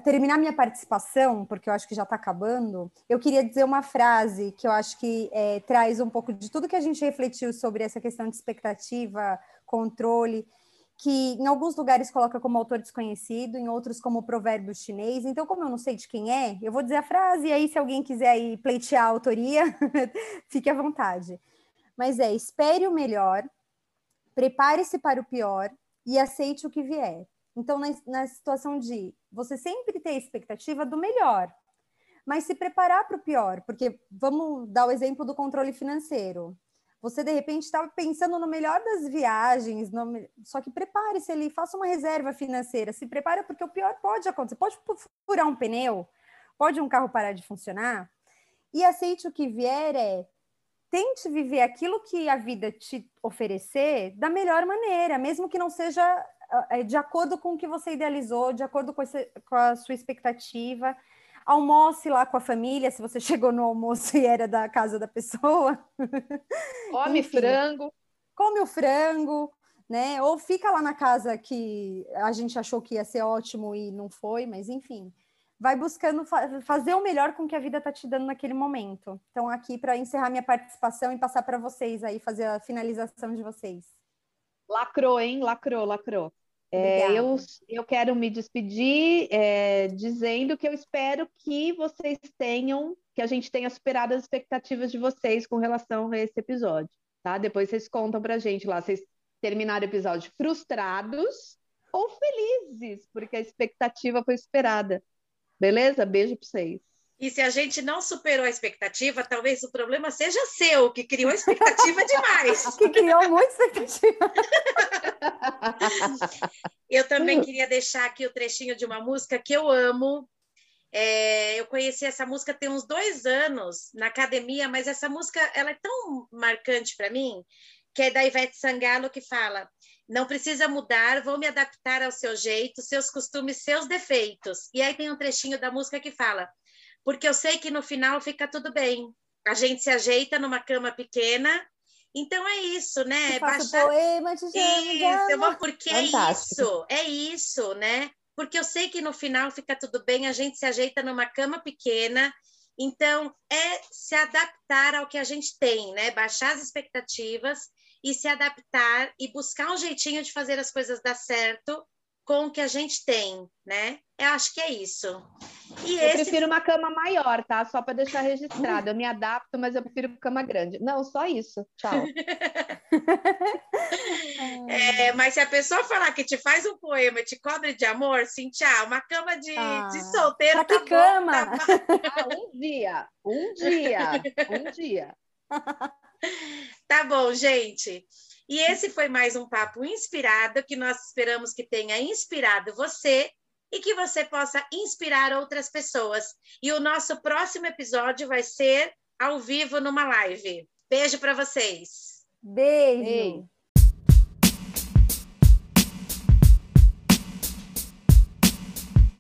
terminar minha participação, porque eu acho que já está acabando, eu queria dizer uma frase que eu acho que é, traz um pouco de tudo que a gente refletiu sobre essa questão de expectativa, controle que em alguns lugares coloca como autor desconhecido, em outros como provérbio chinês. Então, como eu não sei de quem é, eu vou dizer a frase e aí se alguém quiser aí pleitear a autoria, *laughs* fique à vontade. Mas é: espere o melhor, prepare-se para o pior e aceite o que vier. Então, na, na situação de você sempre ter expectativa do melhor, mas se preparar para o pior, porque vamos dar o exemplo do controle financeiro. Você de repente estava pensando no melhor das viagens, no... só que prepare-se ali, faça uma reserva financeira, se prepare porque o pior pode acontecer. Pode furar um pneu, pode um carro parar de funcionar, e aceite o que vier é tente viver aquilo que a vida te oferecer da melhor maneira, mesmo que não seja de acordo com o que você idealizou, de acordo com, esse, com a sua expectativa. Almoce lá com a família, se você *laughs* chegou no almoço e era da casa da pessoa. *laughs* Come Enfim, frango. Come o frango, né? Ou fica lá na casa que a gente achou que ia ser ótimo e não foi, mas enfim vai buscando fa fazer o melhor com que a vida está te dando naquele momento. Então, aqui para encerrar minha participação e passar para vocês aí, fazer a finalização de vocês. Lacrou, hein? Lacrou, lacrou. É, eu, eu quero me despedir é, dizendo que eu espero que vocês tenham, que a gente tenha superado as expectativas de vocês com relação a esse episódio, tá? Depois vocês contam pra gente lá, vocês terminaram o episódio frustrados ou felizes, porque a expectativa foi superada. Beleza? Beijo para vocês. E se a gente não superou a expectativa, talvez o problema seja seu, que criou expectativa demais. *laughs* que criou muita expectativa. *laughs* eu também queria deixar aqui o trechinho de uma música que eu amo. É, eu conheci essa música tem uns dois anos na academia, mas essa música ela é tão marcante para mim, que é da Ivete Sangalo, que fala não precisa mudar, vou me adaptar ao seu jeito, seus costumes, seus defeitos. E aí tem um trechinho da música que fala: porque eu sei que no final fica tudo bem. A gente se ajeita numa cama pequena. Então é isso, né? Eu Baixar... poema, te isso, eu vou, porque Fantástico. é isso, é isso, né? Porque eu sei que no final fica tudo bem, a gente se ajeita numa cama pequena. Então, é se adaptar ao que a gente tem, né? Baixar as expectativas e se adaptar e buscar um jeitinho de fazer as coisas dar certo com o que a gente tem, né? Eu acho que é isso. E eu esse... prefiro uma cama maior, tá? Só para deixar registrado. Eu me adapto, mas eu prefiro cama grande. Não, só isso. Tchau. *laughs* *laughs* é, mas se a pessoa falar que te faz um poema, te cobre de amor, sim, tchau. Uma cama de, ah, de solteiro. Pra tá que cama? *laughs* Bom, tá... ah, um dia, um dia, um dia. Tá bom, gente. E esse foi mais um papo inspirado que nós esperamos que tenha inspirado você e que você possa inspirar outras pessoas. E o nosso próximo episódio vai ser ao vivo numa live. Beijo para vocês. Beijo. Beijo.